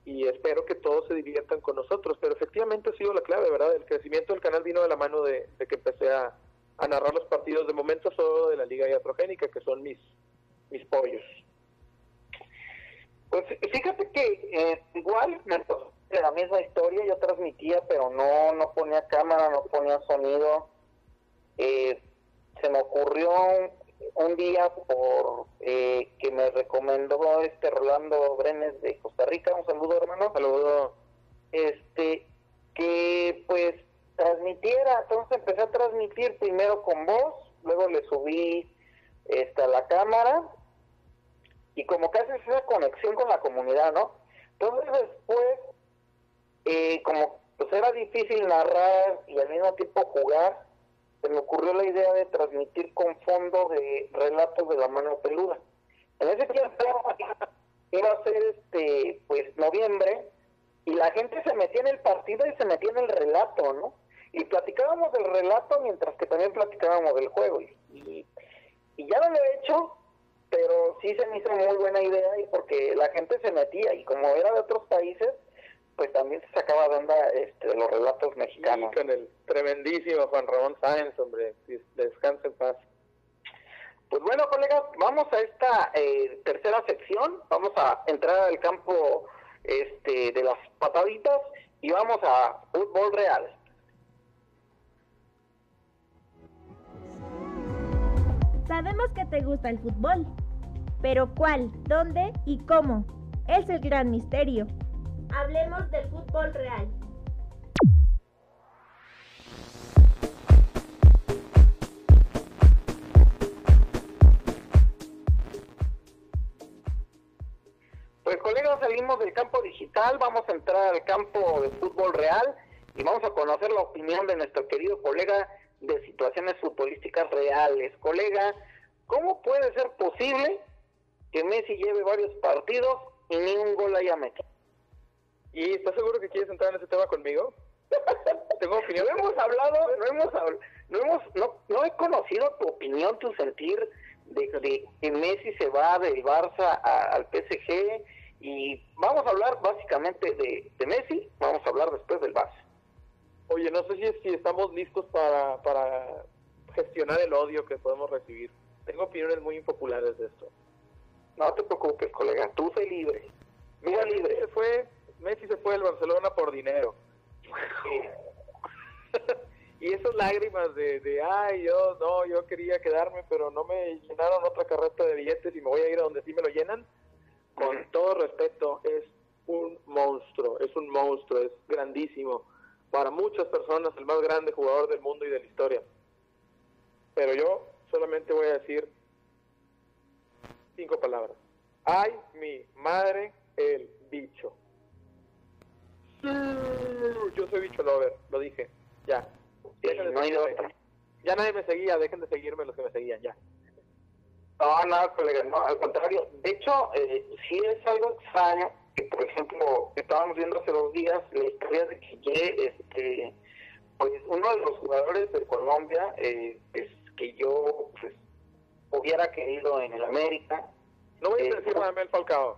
B: Y espero que todos se diviertan con nosotros. Pero efectivamente ha sido la clave, ¿verdad? El crecimiento del canal vino de la mano de, de que empecé a, a narrar los partidos de momento solo de la Liga Iatrogénica, que son mis, mis pollos.
A: Pues fíjate que eh, igual me la misma historia, yo transmitía, pero no, no ponía cámara, no ponía sonido. Eh, se me ocurrió un día por eh, que me recomendó este Rolando Brenes de Costa Rica, un saludo hermano,
B: Saludo.
A: este, que pues transmitiera, entonces empecé a transmitir primero con voz, luego le subí este, a la cámara y como que haces esa conexión con la comunidad, ¿no? Entonces después, eh, como pues era difícil narrar y al mismo tiempo jugar, se me ocurrió la idea de transmitir con fondo de relatos de la mano peluda. En ese tiempo iba a ser este, pues noviembre, y la gente se metía en el partido y se metía en el relato, ¿no? Y platicábamos del relato mientras que también platicábamos del juego. Y, y, ya no lo he hecho, pero sí se me hizo muy buena idea y porque la gente se metía y como era de otros países, pues también se sacaba de onda este, los relatos
B: Y
A: mexicanos.
B: con el tremendísimo Juan Ramón Sáenz, hombre. Descansa en paz.
A: Pues bueno, colegas, vamos a esta eh, tercera sección. Vamos a entrar al campo este, de las pataditas y vamos a fútbol real.
C: Sabemos que te gusta el fútbol, pero ¿cuál, dónde y cómo? Es el gran misterio. Hablemos del fútbol real.
A: Pues colegas, salimos del campo digital, vamos a entrar al campo de fútbol real y vamos a conocer la opinión de nuestro querido colega de situaciones futbolísticas reales. Colega, ¿cómo puede ser posible que Messi lleve varios partidos y ni un gol haya metido?
B: ¿Y estás seguro que quieres entrar en ese tema conmigo? Tengo opinión.
A: No hemos hablado, no hemos habl- no hemos, no, no he conocido tu opinión, tu sentir de, de que Messi se va del Barça a- al PSG y vamos a hablar básicamente de, de Messi, vamos a hablar después del Barça.
B: Oye, no sé si, si estamos listos para, para gestionar el odio que podemos recibir. Tengo opiniones muy impopulares de esto.
A: No te preocupes, colega, tú sé libre,
B: Messi
A: libre.
B: se fue, Messi se fue del Barcelona por dinero. y esas lágrimas de, de, ay, yo no, yo quería quedarme, pero no me llenaron otra carreta de billetes y me voy a ir a donde sí me lo llenan, con todo respeto, es un monstruo, es un monstruo, es grandísimo. Para muchas personas, el más grande jugador del mundo y de la historia. Pero yo solamente voy a decir cinco palabras. Ay, mi madre, el bicho. Yo soy bicho lover, lo dije. Ya. Ya nadie me seguía, dejen de seguirme los que me seguían, ya.
A: No, nada, colega, no, al contrario. De hecho, eh, sí es algo extraño que, por ejemplo, estábamos viendo hace dos días la historia de que este, pues uno de los jugadores de Colombia, eh, pues, que yo pues, hubiera querido en el América.
B: No voy a decir nada el Falcao.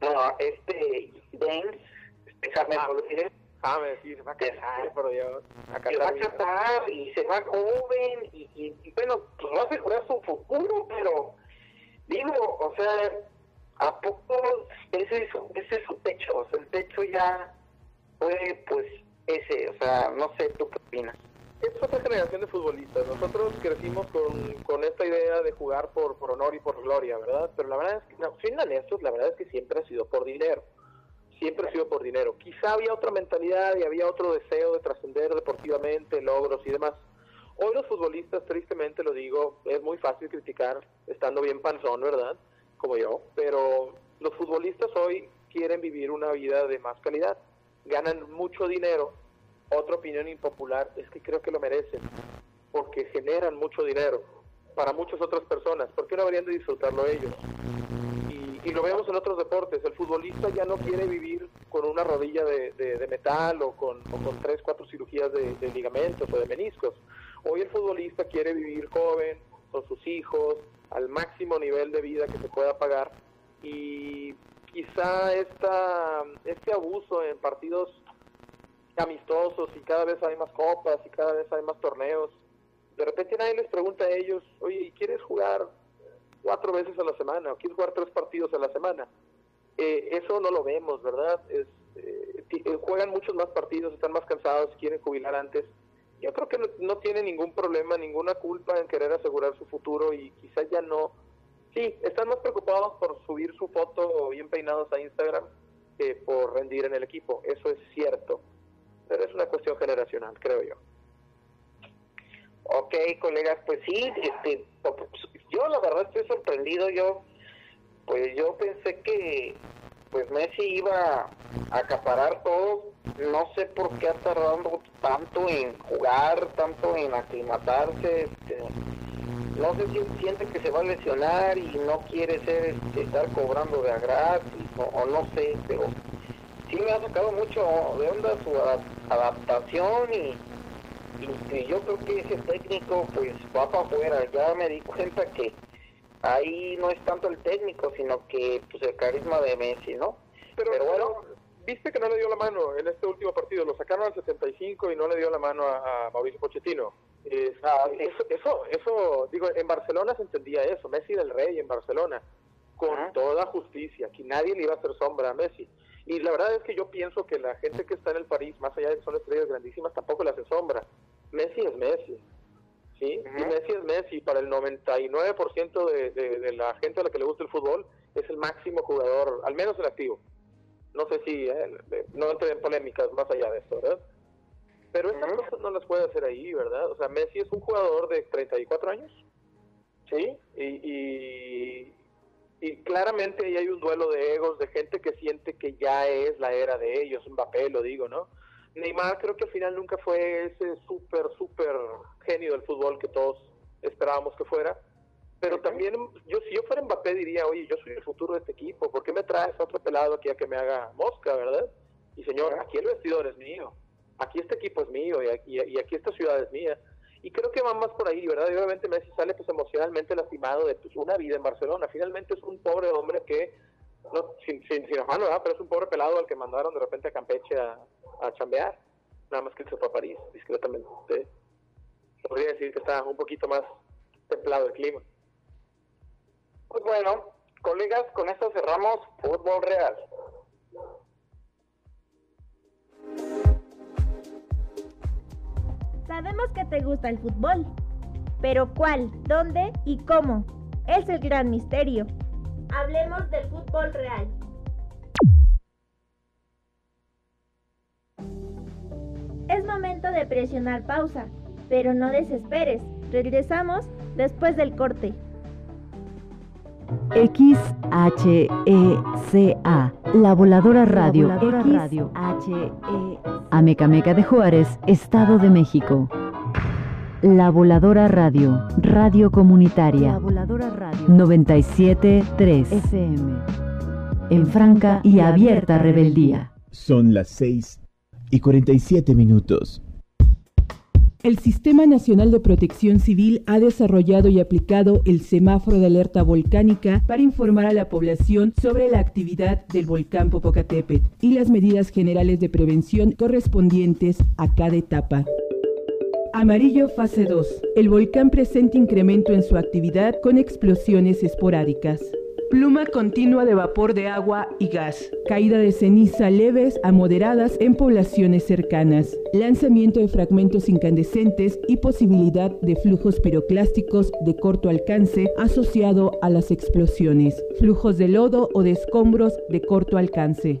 A: No, este James, déjame ah,
B: Ah, me decir, va a casar, por Dios.
A: Se va a casar y se va joven y, y, bueno, pues no hace jugar su futuro, pero digo, o sea, ¿a poco ese es, ese es su techo? O sea, el techo ya fue, pues, ese, o sea, no sé, ¿tú qué opinas?
B: Es otra generación de futbolistas. Nosotros crecimos con, con esta idea de jugar por, por honor y por gloria, ¿verdad? Pero la verdad es que, no, sin honestos, la verdad es que siempre ha sido por dinero. Siempre ha sido por dinero. Quizá había otra mentalidad y había otro deseo de trascender deportivamente, logros y demás. Hoy los futbolistas, tristemente lo digo, es muy fácil criticar estando bien panzón, ¿verdad? Como yo. Pero los futbolistas hoy quieren vivir una vida de más calidad. Ganan mucho dinero otra opinión impopular es que creo que lo merecen, porque generan mucho dinero para muchas otras personas. ¿Por qué no deberían de disfrutarlo ellos? Y, lo vemos en otros deportes. El futbolista ya no quiere vivir con una rodilla de, metal o con, con, tres, cuatro cirugías de, de ligamentos o de meniscos. Hoy el futbolista quiere vivir joven, con sus hijos, al máximo nivel de vida que se pueda pagar. Y quizá esta, este abuso en partidos amistosos y cada vez hay más copas y cada vez hay más torneos. De repente nadie les pregunta a ellos, oye, ¿quieres jugar cuatro veces a la semana o quieres jugar tres partidos a la semana? Eh, eso no lo vemos, ¿verdad? Es, eh, eh, juegan muchos más partidos, están más cansados, quieren jubilar antes. Yo creo que no, no tienen ningún problema, ninguna culpa en querer asegurar su futuro y quizás ya no. Sí, están más preocupados por subir su foto bien peinados a Instagram que por rendir en el equipo. Eso es cierto pero es una cuestión generacional, creo yo.
A: Ok, colegas, pues sí, este, yo la verdad estoy sorprendido, yo, pues yo pensé que, pues Messi iba a acaparar todo, no sé por qué ha tardado tanto en jugar, tanto en aclimatarse, este, no sé si siente que se va a lesionar y no quiere ser, este, estar cobrando de a gratis, o no sé, pero sí me ha sacado mucho de onda su adaptación y, yo creo que ese técnico pues va para afuera. Ya me di cuenta que ahí no es tanto el técnico, sino que pues el carisma de Messi, ¿no?
B: Pero, bueno, viste que no le dio la mano en este último partido, lo sacaron al 75 y no le dio la mano a, Mauricio Pochettino. Ah, eso, eso, eso, digo, en Barcelona se entendía eso, Messi del Rey en Barcelona, con toda justicia, que nadie le iba a hacer sombra a Messi. Y la verdad es que yo pienso que la gente que está en el París, más allá de que son estrellas grandísimas, tampoco le hace sombra. Messi es Messi. ¿sí? Y Messi es Messi. Para el 99% de, de, de, la gente a la que le gusta el fútbol, es el máximo jugador, al menos en activo. No sé si, eh, no entré en polémicas más allá de esto, ¿verdad? Pero estas cosas no las puede hacer ahí, ¿verdad? O sea, Messi es un jugador de 34 años, ¿sí? Y, y, y claramente ahí hay un duelo de egos, de gente que siente que ya es la era de ellos, un papel, lo digo, ¿no? Neymar creo que al final nunca fue ese súper, súper genio del fútbol que todos esperábamos que fuera. Pero también, yo si yo fuera Mbappé diría, oye, yo soy el futuro de este equipo, ¿por qué me traes a otro pelado aquí a que me haga mosca, verdad? Y señor, aquí el vestidor es mío, aquí este equipo es mío y aquí, y aquí esta ciudad es mía y creo que va más por ahí, ¿verdad? Y obviamente Messi sale pues emocionalmente lastimado de pues, una vida en Barcelona. Finalmente es un pobre hombre que, no, sin, sin, sin afán, ¿verdad? Pero es un pobre pelado al que mandaron de repente a Campeche a, a chambear. Nada más que se fue a París, discretamente. Podría decir que está un poquito más templado el clima.
A: Pues bueno, colegas, con esto cerramos Fútbol Real.
C: Sabemos que te gusta el fútbol, pero ¿cuál, dónde y cómo? Es el gran misterio. Hablemos del fútbol real. Es momento de presionar pausa, pero no desesperes. Regresamos después del corte.
D: XHECA, La Voladora Radio,
C: La Voladora
D: Radio, Amecameca de Juárez, Estado de México. La Voladora Radio, Radio Comunitaria.
C: La Voladora Radio.
D: 97.3 FM. En franca y abierta rebeldía.
E: Son las 6 y 47 minutos.
G: El Sistema Nacional de Protección Civil ha desarrollado y aplicado el semáforo de alerta volcánica para informar a la población sobre la actividad del volcán Popocatépetl y las medidas generales de prevención correspondientes a cada etapa. Amarillo fase 2. El volcán presenta incremento en su actividad con explosiones esporádicas. Pluma continua de vapor de agua y gas. Caída de ceniza leves a moderadas en poblaciones cercanas. Lanzamiento de fragmentos incandescentes y posibilidad de flujos piroclásticos de corto alcance asociado a las explosiones. Flujos de lodo o de escombros de corto alcance.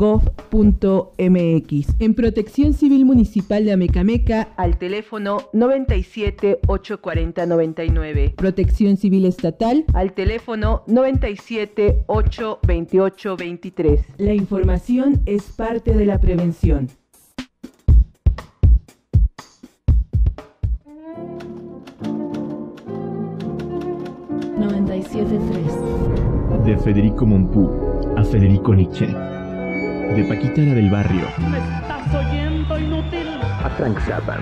G: www.senapred.gov.mx. En Protección Civil Municipal de Amecameca al teléfono 97 840 99. Protección Civil Estatal al teléfono 97 828 23. La información es parte de la prevención.
E: De Federico Mompú a Federico Nietzsche. De Paquitana del Barrio
F: ¿Me estás oyendo, inútil?
E: a Frank Zappa.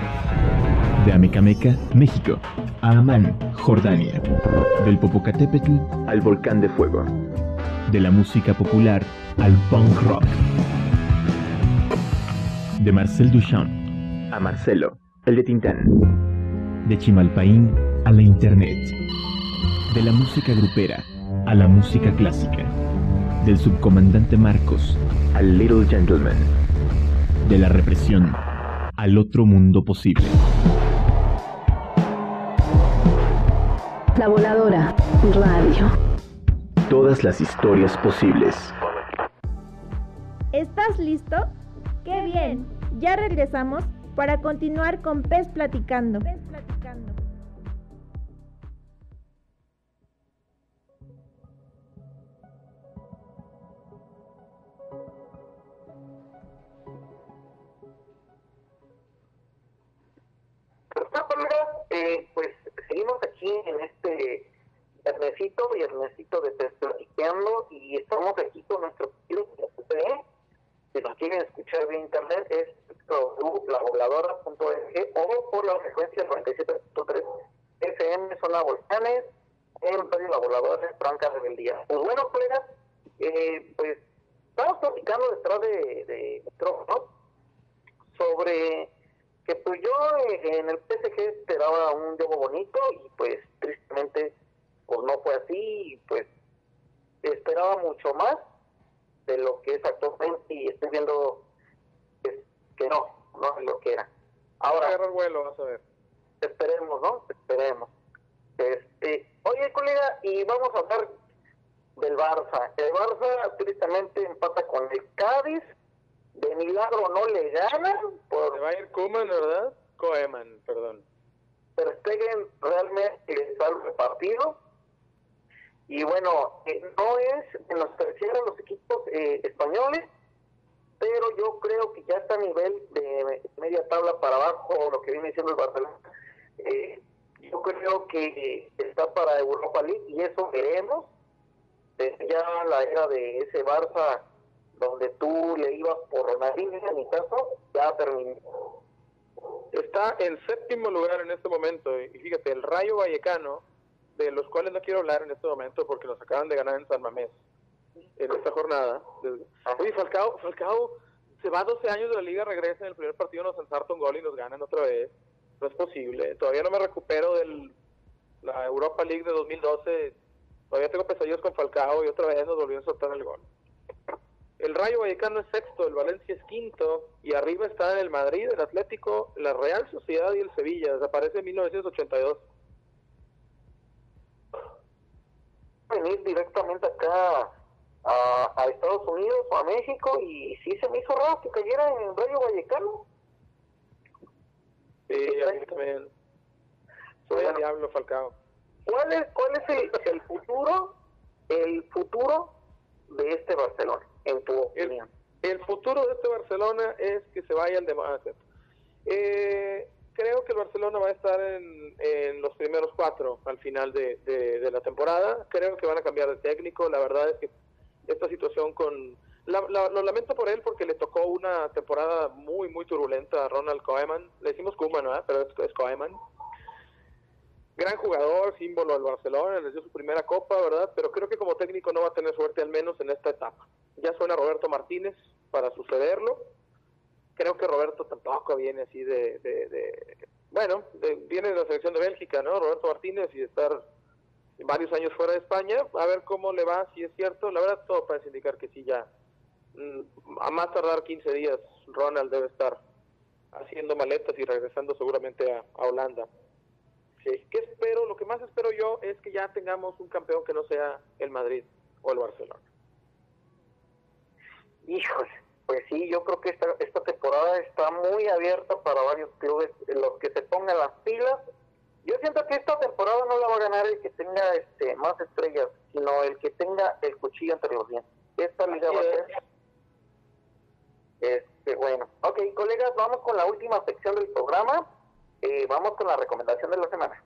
E: De Amecameca, México, a Amán, Jordania. Del Popocatépetl al Volcán de Fuego. De la música popular al punk rock. De Marcel Duchamp a Marcelo, el de Tintán. De Chimalpaín a la Internet. De la música grupera a la música clásica. Del subcomandante Marcos al Little Gentleman. De la represión al otro mundo posible.
D: La Voladora Radio.
E: Todas las historias posibles.
C: ¿Estás listo? ¡Qué bien! Ya regresamos para continuar con Pez Platicando. Pez Platicando.
A: Viernesito, viernesito de Platicando y estamos aquí con nuestro querido PPE. Si nos quieren escuchar vía internet es www.lavoladora.org o por la frecuencia 97.3 FM Zona Volcanes en Radio La Voladora Franca Rebeldía. Pues bueno, colegas, eh, pues estamos platicando detrás de, de micrófono sobre que pues yo eh, en el PSG esperaba un juego bonito y pues tristemente pues no fue así y pues esperaba mucho más de lo que es actualmente y estoy viendo pues, que no, no es lo que era.
B: Ahora
A: Ahora
B: agarrar vuelo, vas a ver.
A: esperemos, ¿no? Esperemos. Este, oye, colega, y vamos a hablar del Barça. El Barça tristemente empata con el Cádiz. De milagro no le ganan por
B: Se va a ir Koeman, ¿verdad? Koeman, perdón.
A: Ter Stegen realmente le salva el partido. Y bueno, eh, no es menospreciar a los equipos eh, españoles, pero yo creo que ya está a nivel de media tabla para abajo lo que viene siendo el Barcelona. Eh, yo creo que está para Europa League y eso veremos. Desde ya la era de ese Barça donde tú le ibas por Ronaldinho, en mi caso, ya terminó.
B: Está en séptimo lugar en este momento. Y fíjate, el Rayo Vallecano, de los cuales no quiero hablar en este momento porque los acaban de ganar en San Mamés en esta jornada. Oye, Falcao, Falcao se va 12 años de la liga, regresa en el primer partido, nos ensarta un gol y nos ganan otra vez. No es posible. Todavía no me recupero de la Europa League de 2012. Todavía tengo pesadillas con Falcao y otra vez nos volvió a soltar el gol. El Rayo Vallecano es sexto, el Valencia es quinto y arriba está el Madrid, el Atlético, la Real Sociedad y el Sevilla. Desaparece en 1982.
A: Venir directamente acá a, Estados Unidos o a México y sí se me hizo raro que cayera en el Rayo Vallecano.
B: Sí, a mí también. Soy el diablo Falcao.
A: ¿Cuál es, cuál es el, el futuro, el futuro de este Barcelona?
B: El, futuro de este Barcelona es que se vaya al de eh, creo que el Barcelona va a estar en, los primeros cuatro al final de, la temporada. Creo que van a cambiar de técnico. La verdad es que esta situación con... lo lamento por él porque le tocó una temporada muy, muy turbulenta a Ronald Koeman. Le decimos Koeman, ¿no? Pero es, es Koeman gran jugador, símbolo del Barcelona, les dio su primera copa, ¿verdad? Pero creo que como técnico no va a tener suerte, al menos en esta etapa. Ya suena Roberto Martínez para sucederlo. Creo que Roberto tampoco viene así de. bueno, viene de la selección de Bélgica, ¿no? Roberto Martínez y estar varios años fuera de España. A ver cómo le va, si es cierto. La verdad, todo parece indicar que sí, ya. Mm, a más tardar 15 días, Ronald debe estar haciendo maletas y regresando seguramente a Holanda. Sí. ¿Qué espero? Lo que más espero yo es que ya tengamos un campeón que no sea el Madrid o el Barcelona.
A: Híjole, pues sí, yo creo que esta, esta temporada está muy abierta para varios clubes, los que se pongan las pilas. Yo siento que esta temporada no la va a ganar el que tenga este más estrellas, sino el que tenga el cuchillo entre los dientes. Esta liga va a ser... Este, bueno, ok, colegas, vamos con la última sección del programa eh, vamos con la recomendación de la semana.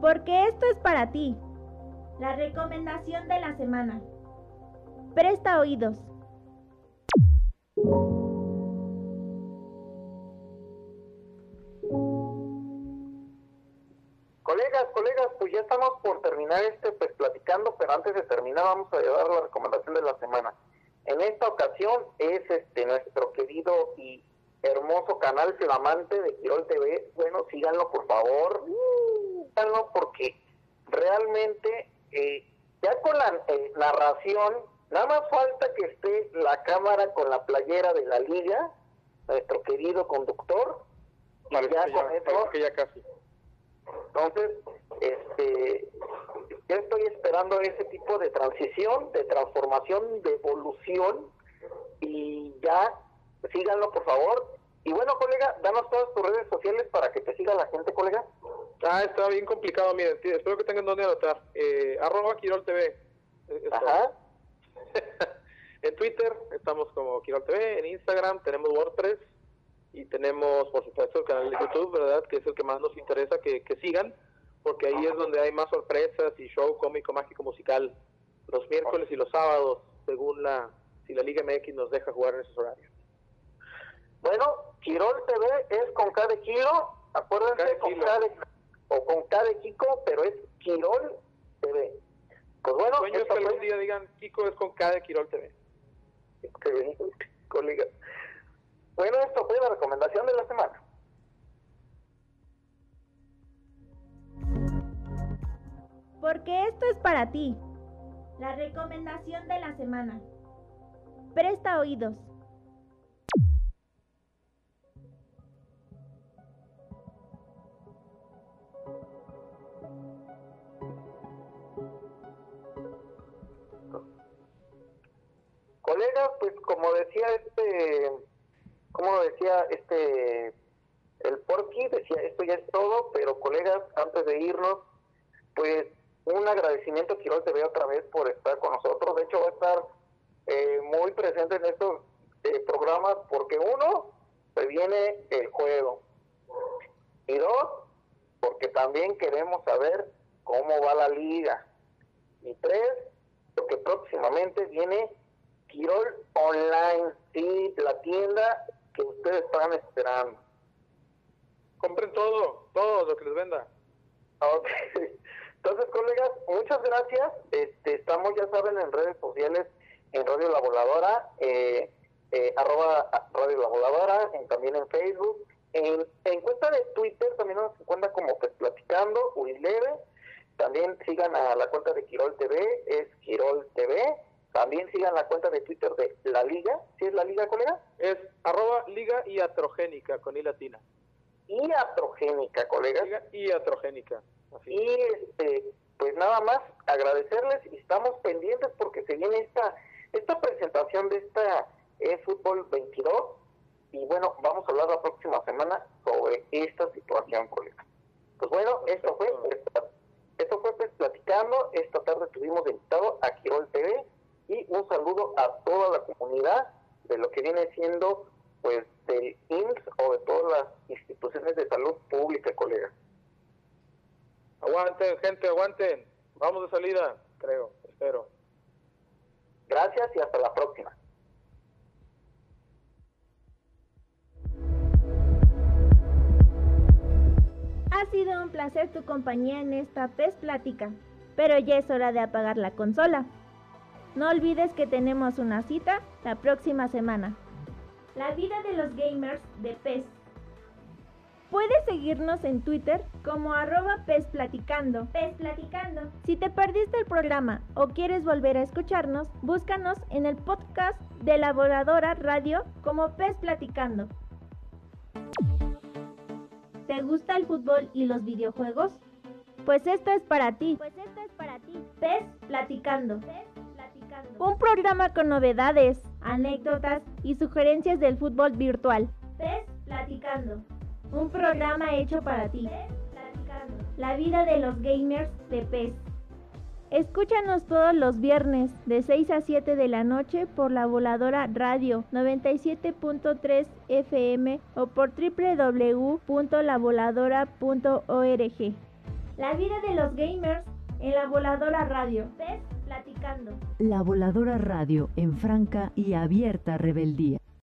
C: Porque esto es para ti. La recomendación de la semana. Presta oídos.
A: Por terminar este pues platicando, pero antes de terminar vamos a llevar la recomendación de la semana. En esta ocasión es este nuestro querido y hermoso canal flamante de Quirol TV. Bueno, síganlo por favor, síganlo porque realmente eh, ya con la eh, narración, nada más falta que esté la cámara con la playera de la liga, nuestro querido conductor.
B: Y ya, con eso, que ya casi.
A: Entonces, este, yo estoy esperando ese tipo de transición, de transformación, de evolución y ya síganlo por favor. Y bueno, colega, danos todas tus redes sociales para que te siga la gente, colega.
B: Ah, está bien complicado, miren, espero que tengan donde anotar. Eh, arroba Quirol TV.
A: Eh, Ajá.
B: en Twitter estamos como Quirol TV, en Instagram tenemos WordPress y tenemos, por supuesto, el canal de YouTube, ¿verdad? Que es el que más nos interesa que, que sigan porque ahí es donde hay más sorpresas y show cómico, mágico, musical, los miércoles y los sábados, según la, si la Liga MX nos deja jugar en esos horarios.
A: Bueno, Quirol TV es con cada kilo, acuérdense, con cada, o con cada Kiko, pero es Quirol TV. Pues bueno,
B: Sueños que algún día digan Kiko es con cada Quirol TV.
A: Bueno, esto fue la recomendación de la semana.
C: Porque esto es para ti. La recomendación de la semana. Presta oídos.
A: Colegas, pues como decía este, como decía este, el Porky, decía esto ya es todo, pero colegas, antes de irnos, pues un agradecimiento quiero te veo otra vez por estar con nosotros. De hecho, va a estar eh, muy presente en estos eh, programas porque uno, se viene el juego. Y dos, porque también queremos saber cómo va la liga. Y tres, porque próximamente viene Quirol Online, sí, la tienda que ustedes están esperando.
B: Compren todo, todo lo que les venda.
A: Okay. Entonces, colegas, muchas gracias. Este, estamos, ya saben, en redes sociales, en Radio La Voladora, eh, eh, arroba Radio La Voladora, también en Facebook. En, en, cuenta de Twitter también nos encuentra como pues, Platicando, Urileve. También sigan a la cuenta de Quirol TV, es Quirol TV. También sigan la cuenta de Twitter de La Liga. ¿Sí es La Liga, colega?
B: Es arroba Liga Iatrogénica, con I latina.
A: Iatrogénica, colega.
B: Liga Iatrogénica. Así.
A: Y este, pues nada más agradecerles y estamos pendientes porque se viene esta esta presentación de esta eFootball 22 y bueno, vamos a hablar la próxima semana sobre esta situación, colega. Pues bueno, esto fue esto fue pues, platicando, esta tarde tuvimos invitado a Quirol TV y un saludo a toda la comunidad de lo que viene siendo pues del IMSS o de todas las instituciones de salud pública, colega.
B: Aguanten, gente, aguanten. Vamos de salida, creo, espero.
A: Gracias y hasta la próxima.
C: Ha sido un placer tu compañía en esta PES Plática, pero ya es hora de apagar la consola. No olvides que tenemos una cita la próxima semana. La vida de los gamers de PES. Puedes seguirnos en Twitter como arroba PESPlaticando. Platicando. Si te perdiste el programa o quieres volver a escucharnos, búscanos en el podcast de la Voladora Radio como PES Platicando. ¿Te gusta el fútbol y los videojuegos? Pues esto es para ti. Pues esto es para ti. PES Platicando. Platicando. Un programa con novedades, anécdotas y sugerencias del fútbol virtual. PES Platicando. Un programa hecho para ti. La vida de los gamers de PES. Escúchanos todos los viernes de 6 a 7 de la noche por la voladora radio 97.3 FM o por www.lavoladora.org. La vida de los gamers en la voladora radio. PES platicando.
D: La voladora radio en franca y abierta rebeldía.